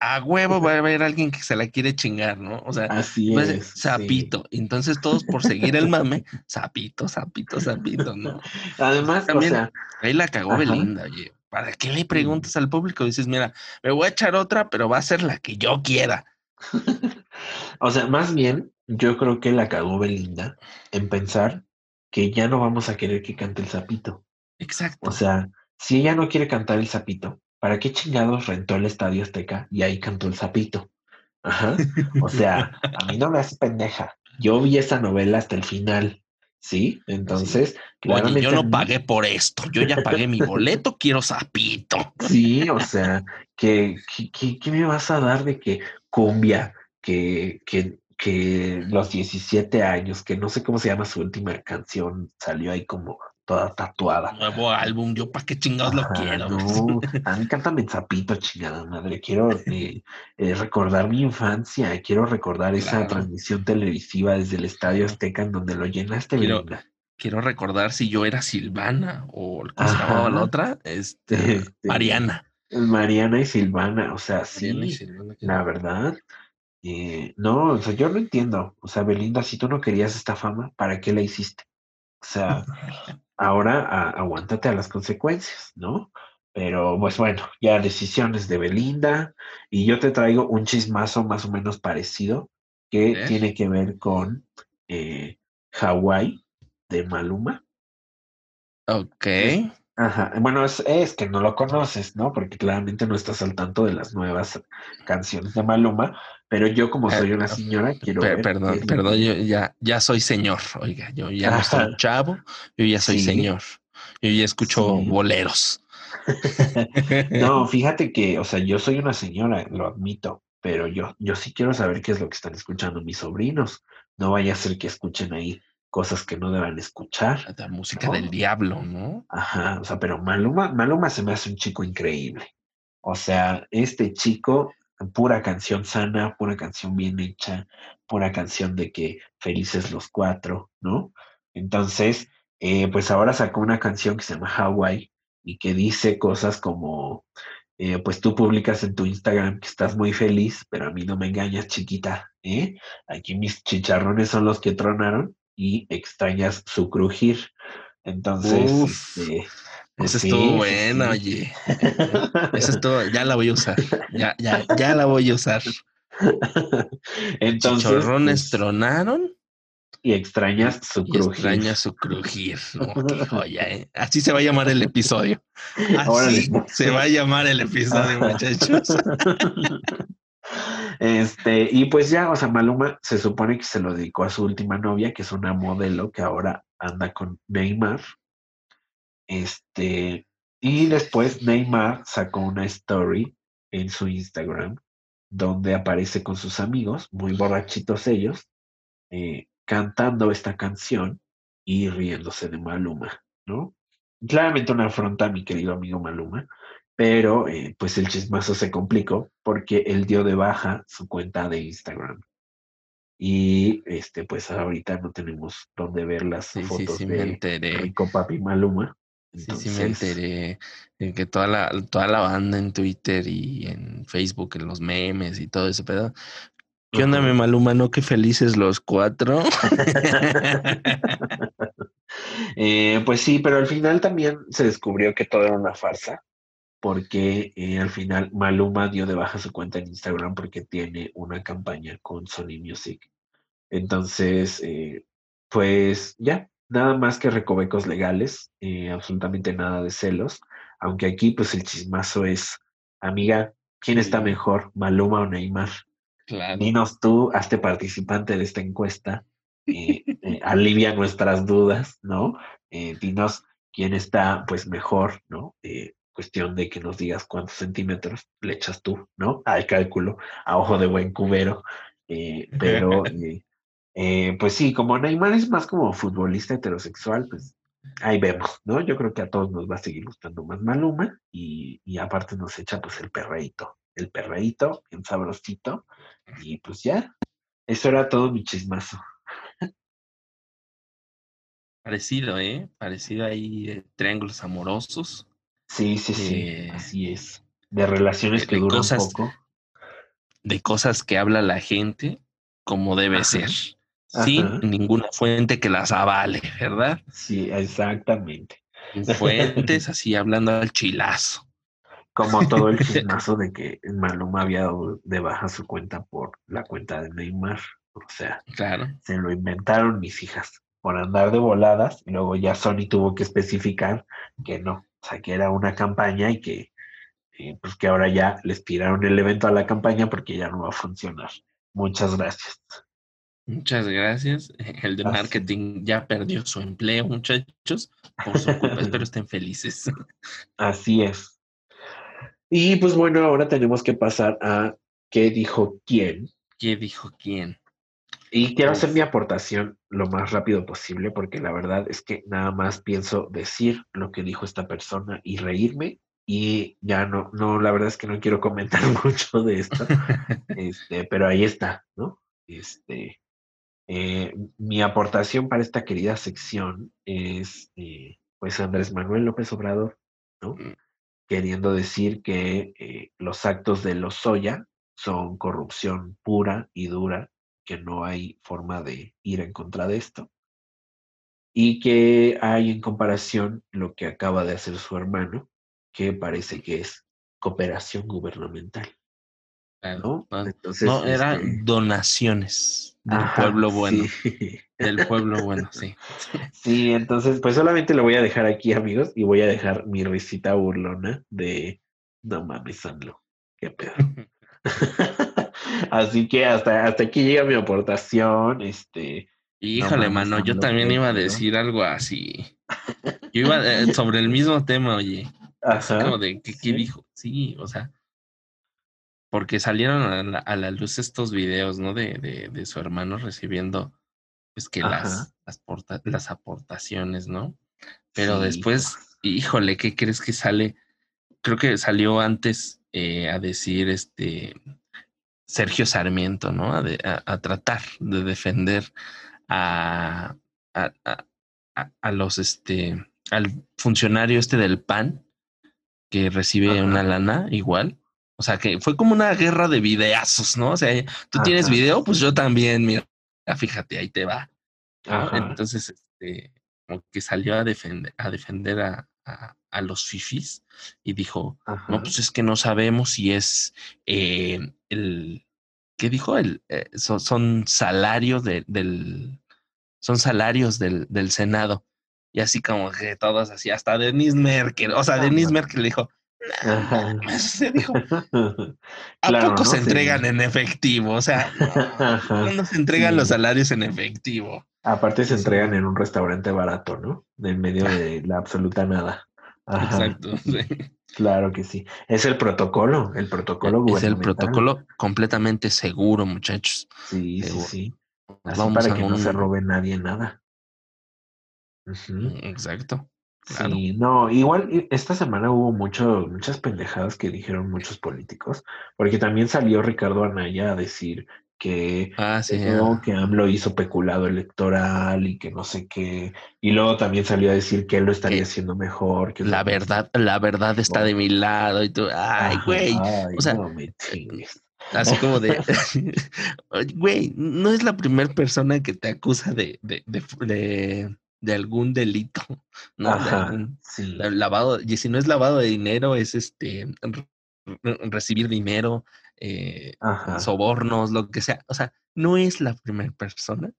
a huevo va a haber alguien que se la quiere chingar, ¿no? O sea, así pues, es. Sapito. Entonces todos por seguir el mame, sapito, sapito, sapito, ¿no? Además, también o sea, ahí la cagó Belinda, oye. ¿Para qué le preguntas al público? Dices, mira, me voy a echar otra, pero va a ser la que yo quiera. o sea, más bien, yo creo que la cagó Belinda en pensar que ya no vamos a querer que cante el sapito. Exacto. O sea, si ella no quiere cantar el sapito, ¿para qué chingados rentó el Estadio Azteca y ahí cantó el sapito? Ajá. O sea, a mí no me hace pendeja. Yo vi esa novela hasta el final. ¿Sí? Entonces, Oye, yo no pagué por esto, yo ya pagué mi boleto, quiero sapito. Sí, o sea, ¿qué, qué, me vas a dar de que cumbia, que, que, que los 17 años, que no sé cómo se llama su última canción, salió ahí como toda tatuada. Nuevo álbum, yo para qué chingados lo quiero. No, a mí cántame zapito, chingada madre. Quiero eh, eh, recordar mi infancia, quiero recordar esa transmisión televisiva desde el Estadio Azteca en donde lo llenaste, quiero, quiero recordar si yo era Silvana o ¿cómo se llamaba la otra? Este, este, Mariana. Mariana y Silvana, o sea, sí, la verdad. Eh, no, o sea, yo no entiendo. O sea, Belinda, si tú no querías esta fama, ¿para qué la hiciste? O sea, ahora aguántate a las consecuencias, ¿no? Pero pues bueno, ya decisiones de Belinda y yo te traigo un chismazo más o menos parecido que tiene que ver con eh, Hawái de Maluma. Ok. Ajá, bueno, es, es, que no lo conoces, ¿no? Porque claramente no estás al tanto de las nuevas canciones de Maluma, pero yo como soy una señora, quiero ver Perdón, perdón, yo ya, ya soy señor, oiga, yo ya no soy chavo, yo ya soy señor, yo ya escucho boleros. no, fíjate que, o sea, yo soy una señora, lo admito, pero yo, yo sí quiero saber qué es lo que están escuchando mis sobrinos. No vaya a ser que escuchen ahí cosas que no deban escuchar. La música del diablo, ¿no? Ajá, o sea, pero Maluma, Maluma se me hace un chico increíble. O sea, este chico, pura canción sana, pura canción bien hecha, pura canción de que felices los cuatro, ¿no? Entonces, eh, pues ahora sacó una canción que se llama Hawaii y que dice cosas como, eh, pues tú publicas en tu Instagram que estás muy feliz, pero a mí no me engañas, chiquita, ¿eh? Aquí mis chicharrones son los que tronaron y extrañas su crujir. Entonces, este, esa estuvo buena, oye. Esa estuvo, ya la voy a usar. Ya, ya, ya la voy a usar. Entonces. Chorrones pues, tronaron. Y extrañas su crujir. Extrañas su crujir. No, qué joya, ¿eh? Así se va a llamar el episodio. Así se va a llamar el episodio, muchachos. Este, y pues ya, o sea, Maluma se supone que se lo dedicó a su última novia, que es una modelo que ahora anda con Neymar. Este, y después Neymar sacó una story en su Instagram donde aparece con sus amigos, muy borrachitos ellos, eh, cantando esta canción y riéndose de Maluma, ¿no? Claramente una afronta a mi querido amigo Maluma, pero eh, pues el chismazo se complicó porque él dio de baja su cuenta de Instagram. Y este, pues ahorita no tenemos donde ver las fotos de Rico Papi Maluma. Sí, sí me enteré que toda la, toda la banda en Twitter y en Facebook, en los memes y todo ese pedo. ¿Qué onda, mi Maluma? ¿No qué felices los cuatro? Eh, pues sí, pero al final también se descubrió que todo era una farsa, porque eh, al final Maluma dio de baja su cuenta en Instagram porque tiene una campaña con Sony Music. Entonces, eh, pues ya, nada más que recovecos legales, absolutamente nada de celos, aunque aquí pues el chismazo es, amiga, ¿quién está mejor, Maluma o Neymar? Claro. Dinos tú, hazte participante de esta encuesta eh, eh, alivia nuestras dudas, ¿no? Eh, dinos quién está pues mejor, ¿no? cuestión de que nos digas cuántos centímetros le echas tú, ¿no? Al cálculo, a ojo de buen cubero. pero, pues sí, como Neymar es más como futbolista heterosexual, pues ahí vemos, ¿no? Yo creo que a todos nos va a seguir gustando más Maluma y, y aparte nos echa pues el perreíto, el perreíto, bien sabrosito. Y pues ya, eso era todo mi chismazo. Parecido, ¿eh? Parecido ahí, triángulos amorosos. Sí, sí, sí, así es. De relaciones que duran cosas, poco. De cosas que habla la gente como debe ser, sin ninguna fuente que las avale, ¿verdad? Sí, exactamente. Fuentes así hablando al chilazo. Como todo el chismazo de que Maluma había dado de baja su cuenta por la cuenta de Neymar. O sea, claro. se lo inventaron mis hijas por andar de voladas, y luego ya Sony tuvo que especificar que no, o sea, que era una campaña y que, eh, pues que ahora ya les tiraron el evento a la campaña porque ya no va a funcionar. Muchas gracias. Muchas gracias. El de marketing ya perdió su empleo, muchachos, por su culpa. Espero estén felices. Así es. Y pues bueno, ahora tenemos que pasar a qué dijo quién. ¿Qué dijo quién? Y quiero hacer mi aportación lo más rápido posible porque la verdad es que nada más pienso decir lo que dijo esta persona y reírme y ya no, no, la verdad es que no quiero comentar mucho de esto, este, pero ahí está, ¿no? Este, eh, mi aportación para esta querida sección es, eh, pues, Andrés Manuel López Obrador, ¿no? Mm. Queriendo decir que eh, los actos de Lozoya son corrupción pura y dura que no hay forma de ir en contra de esto y que hay en comparación lo que acaba de hacer su hermano, que parece que es cooperación gubernamental. ¿no? no, eran este donaciones del pueblo bueno. Del pueblo bueno, sí. Sí, entonces, pues solamente lo voy a dejar aquí, amigos, y voy a dejar mi risita burlona de no mames, Sanlo. Qué pedo. Así que hasta, hasta aquí llega mi aportación. Este, Híjole, mano, yo también iba a decir algo así. Yo iba eh, sobre el mismo tema, oye. Ajá. Como de, ¿qué, dijo? Sí, o sea, porque salieron a la, luz estos videos, ¿no? De, de, de, su hermano recibiendo, pues que las, las, las, aportaciones, ¿no? Pero después, híjole, ¿qué crees que sale? Creo que salió antes eh, a decir, este, Sergio Sarmiento, ¿no? A, tratar de defender a, a, los, este, al funcionario este del PAN que recibe una lana igual. O sea, que fue como una guerra de videazos, ¿no? O sea, tú tienes video, pues yo también, mira, fíjate, ahí te va. Entonces, este, como que salió a defender, a defender a, a, los fifis y dijo, no, pues es que no sabemos si es eh, el, ¿qué dijo? El, eh, son, salarios del, son salarios del, del, Senado. Y así como que todos así, hasta Denise Merkel, o sea, Denise Merkel dijo, Se dijo, ¿a poco se entregan en efectivo? O sea, no, se entregan los salarios en efectivo. Aparte se entregan en un restaurante barato, ¿no? En medio de la absoluta nada. Exacto. Claro que sí. Es el protocolo, el protocolo Es el protocolo completamente seguro, muchachos. Sí, sí, sí. Así para que no se robe nadie nada. Exacto. Sí, no, igual esta semana hubo mucho, muchas pendejadas que dijeron muchos políticos, porque también salió Ricardo Anaya a decir que, ah, que AMLO hizo peculado electoral y que no sé qué, y luego también salió a decir que él lo estaría haciendo mejor. Que la verdad, la verdad está de mi lado y tú, ay, güey, o sea, así como de, güey, no es la primera persona que te acusa de, de, de de algún delito, ¿no? lavado, y si no es lavado de dinero, es este recibir dinero, eh, sobornos, lo que sea. O sea, no es la primera persona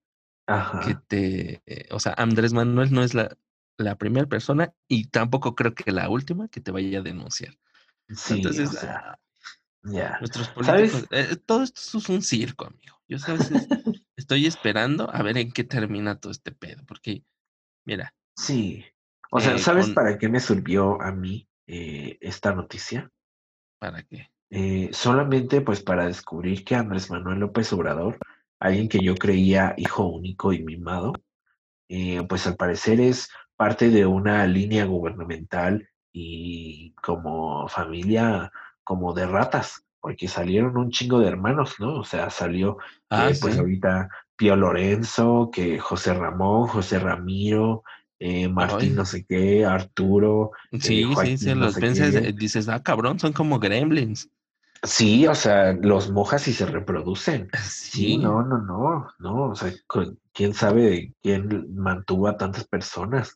que te, eh, o sea, Andrés Manuel no es la, la primera persona y tampoco creo que la última que te vaya a denunciar. Entonces, ah, ya. Nuestros políticos, eh, todo esto es un circo, amigo. Yo sabes, estoy esperando a ver en qué termina todo este pedo, porque Mira. Sí. O sea, eh, ¿sabes para qué me sirvió a mí eh, esta noticia? ¿Para qué? Eh, solamente pues para descubrir que Andrés Manuel López Obrador, alguien que yo creía hijo único y mimado, pues al parecer es parte de una línea gubernamental y como familia como de ratas, porque salieron un chingo de hermanos, ¿no? O sea, salió ah, pues ahorita Pío Lorenzo, que José Ramón, José Ramiro, eh, Martín no sé qué, Arturo. Eh, sí, sí, sí, los eh, dices, ah, cabrón, son como gremlins. Sí, o sea, los mojas y se reproducen. Sí. no, no, no, no, o sea, quién sabe quién mantuvo a tantas personas,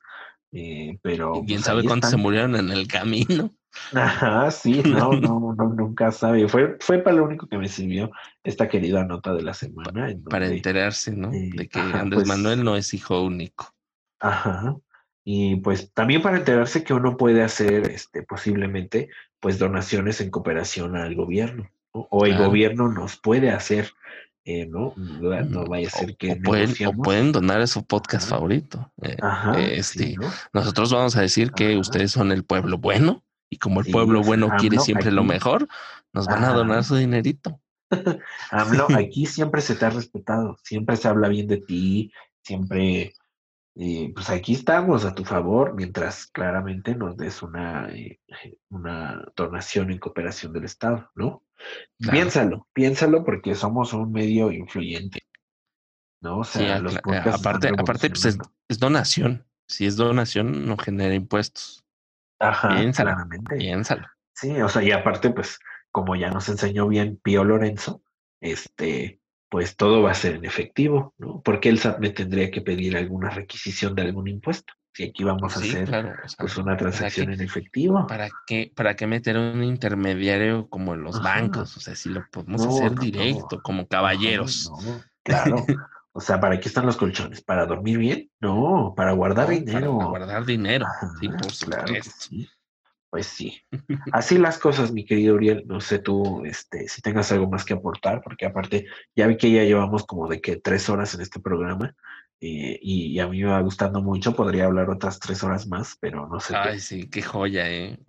pero... quién pues, sabe cuántos se murieron en el camino. Ajá, sí, no, no, no, nunca sabe. Fue, fue para lo único que me sirvió esta querida nota de la semana. para enterarse, ¿no? Eh, de que Andrés pues Manuel no es hijo único. Ajá. Y pues también para enterarse que uno puede hacer, este, posiblemente, pues donaciones en cooperación al gobierno. O el gobierno nos puede hacer eh, ¿no? No vaya a ser que. O pueden, pueden donar a su podcast favorito. Eh, este, Nosotros vamos a decir que ustedes son el pueblo bueno y como el pueblo bueno quiere siempre lo mejor, nos van a donar su dinerito. AMLO, aquí siempre se te ha respetado, siempre se habla bien de ti, siempre, eh, pues aquí estamos a tu favor, mientras claramente nos des una, eh, una donación en cooperación del Estado, ¿no? Piénsalo, piénsalo porque somos un medio influyente, ¿no? O sea, los eh, aparte, aparte pues es, es donación, si es donación no genera impuestos. Ajá, claramente. Piénsalo. Sí, o sea, y aparte, pues, como ya nos enseñó bien Pío Lorenzo, este, pues todo va a ser en efectivo, ¿no? Porque el SAT me tendría que pedir alguna requisición de algún impuesto. Si aquí vamos a hacer pues una transacción en efectivo. ¿Para qué, ¿Para qué meter un intermediario como los bancos? O sea, si lo podemos hacer directo, como caballeros. claro. O sea, ¿para qué están los colchones? ¿Para dormir bien? No, para guardar dinero. Para guardar dinero, sí, por Pues sí. Así las cosas, mi querido Uriel. No sé tú, este, si tengas algo más que aportar, porque aparte, ya vi que ya llevamos como de que tres horas en este programa. Eh, y, a mí me va gustando mucho, podría hablar otras tres horas más, pero no sé. Ay, sí, qué joya, ¿eh?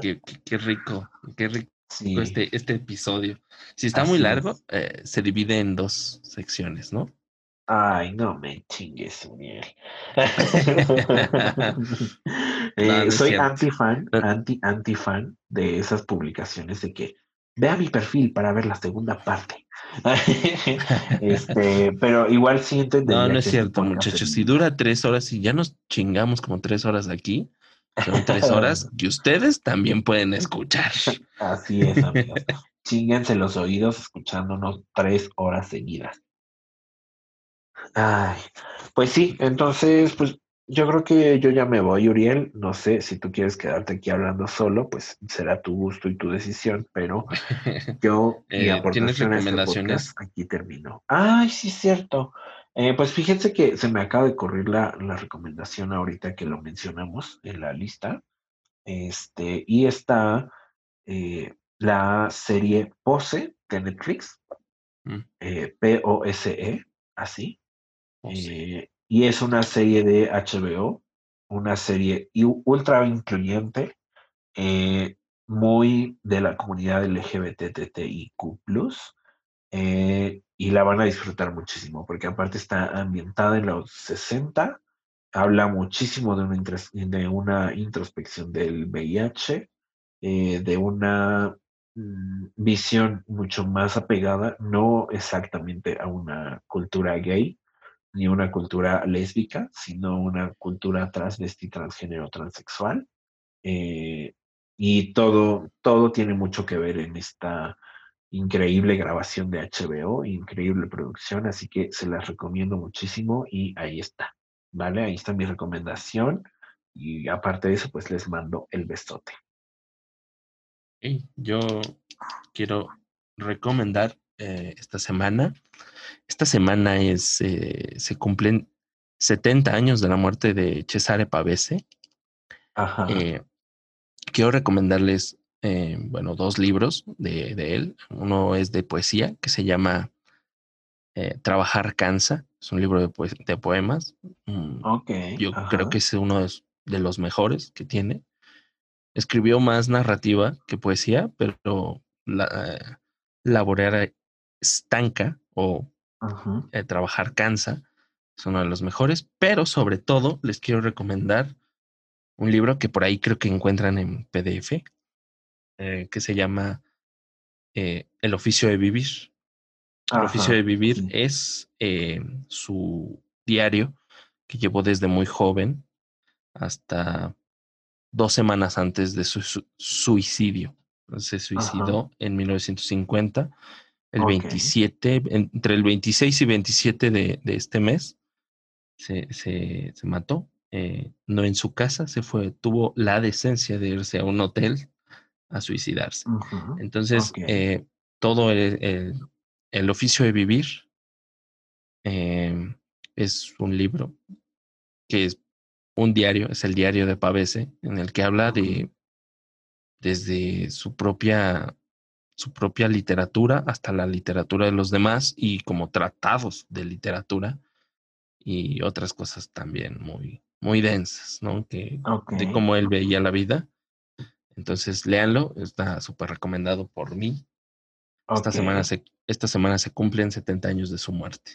qué, rico, qué rico este, este episodio. Si está muy largo, eh, se divide en dos secciones, ¿no? Ay, no me chingues, Uriel. Eh, soy anti-fan, anti, anti-fan de esas publicaciones de que vea mi perfil para ver la segunda parte. este, pero igual siento. No, no es cierto, muchachos. Si dura tres horas y ya nos chingamos como tres horas aquí, son tres horas que ustedes también pueden escuchar. Así es, amigos. Chinguense los oídos escuchándonos tres horas seguidas. Ay, pues sí, entonces, pues yo creo que yo ya me voy, Uriel. No sé si tú quieres quedarte aquí hablando solo, pues será tu gusto y tu decisión, pero yo mi eh, ¿Tienes este recomendaciones? aquí termino. Ay, sí, cierto. Eh, pues fíjense que se me acaba de correr la, la recomendación ahorita que lo mencionamos en la lista. Este, y está eh, la serie Pose de Netflix, Mm, P-O-S-E, así. Pose. Eh, y es una serie de HBO, una serie ultra incluyente, eh, muy de la comunidad LGBTTIQ+, eh, y la van a disfrutar muchísimo, porque aparte está ambientada en los 60, habla muchísimo de una, de una introspección del VIH, eh, de una mm, visión mucho más apegada, no exactamente a una cultura gay, ni una cultura lésbica, sino una cultura transvesti, transgénero, transexual. eh, y todo, todo tiene mucho que ver en esta increíble grabación de HBO, increíble producción, así que se las recomiendo muchísimo y ahí está, ¿vale? Ahí está mi recomendación y aparte de eso, pues les mando el besote. Yo quiero recomendar eh, esta semana. Esta semana es, eh, se cumplen 70 años de la muerte de Cesare Pavese. Ajá, Eh, quiero recomendarles, bueno, dos libros de, de él. Uno es de poesía que se llama Trabajar cansa. Es un libro de, poe- de poemas. Mm, ok, yo ajá, creo que es uno de, de los mejores que tiene. Escribió más narrativa que poesía, pero la, laborar estanca o eh, trabajar cansa. Es uno de los mejores, pero sobre todo les quiero recomendar un libro que por ahí creo que encuentran en PDF, eh, que se llama eh, El oficio de vivir. El oficio de vivir sí, es su diario que llevó desde muy joven hasta dos semanas antes de su, su- suicidio. Se ajá, suicidó en 1950, el ok, 27, entre el 26 y 27 de, de este mes, se, se, se mató. eh, no en su casa, se fue, tuvo la decencia de irse a un hotel a suicidarse. Entonces, eh, todo el, el- el oficio de vivir eh, es un libro que es un diario, es el diario de Pavese, en el que habla de desde su propia su propia literatura hasta la literatura de los demás y como tratados de literatura y otras cosas también muy muy densas, ¿no? Que de cómo él veía la vida. Entonces, léanlo, está súper recomendado por mí. Esta ok. semana se esta semana se cumplen 70 años de su muerte.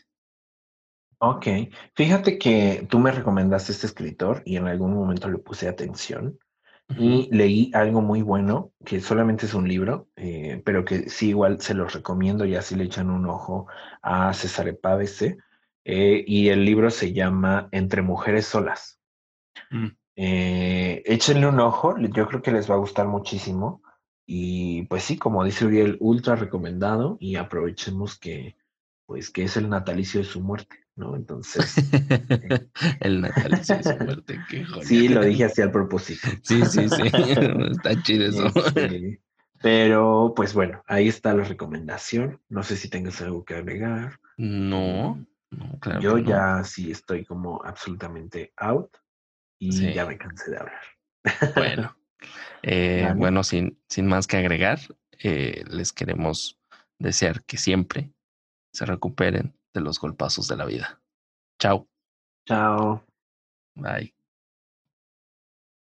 Ok, fíjate que tú me recomendaste este escritor y en algún momento le puse atención. Y leí algo muy bueno, que solamente es un libro, eh, pero que sí igual se los recomiendo y así le echan un ojo a César Pávese. eh, y el libro se llama Entre Mujeres Solas. Mm. Eh, échenle un ojo, yo creo que les va a gustar muchísimo. Y pues sí, como dice Uriel, ultra recomendado y aprovechemos que, pues que es el natalicio de su muerte, ¿no? Entonces... eh, El natalicio de su muerte, qué joya. Sí, lo dije así al propósito. Sí, sí, sí. Está chido eso. Este, pero pues bueno, ahí está la recomendación. No sé si tengas algo que agregar. No, Eh, no, claro yo no. ya sí estoy como absolutamente out y ya me cansé de hablar. bueno. Eh, ¿Vale? bueno, sin, sin más que agregar, eh, les queremos desear que siempre se recuperen de los golpazos de la vida. Chao. Chao. Bye.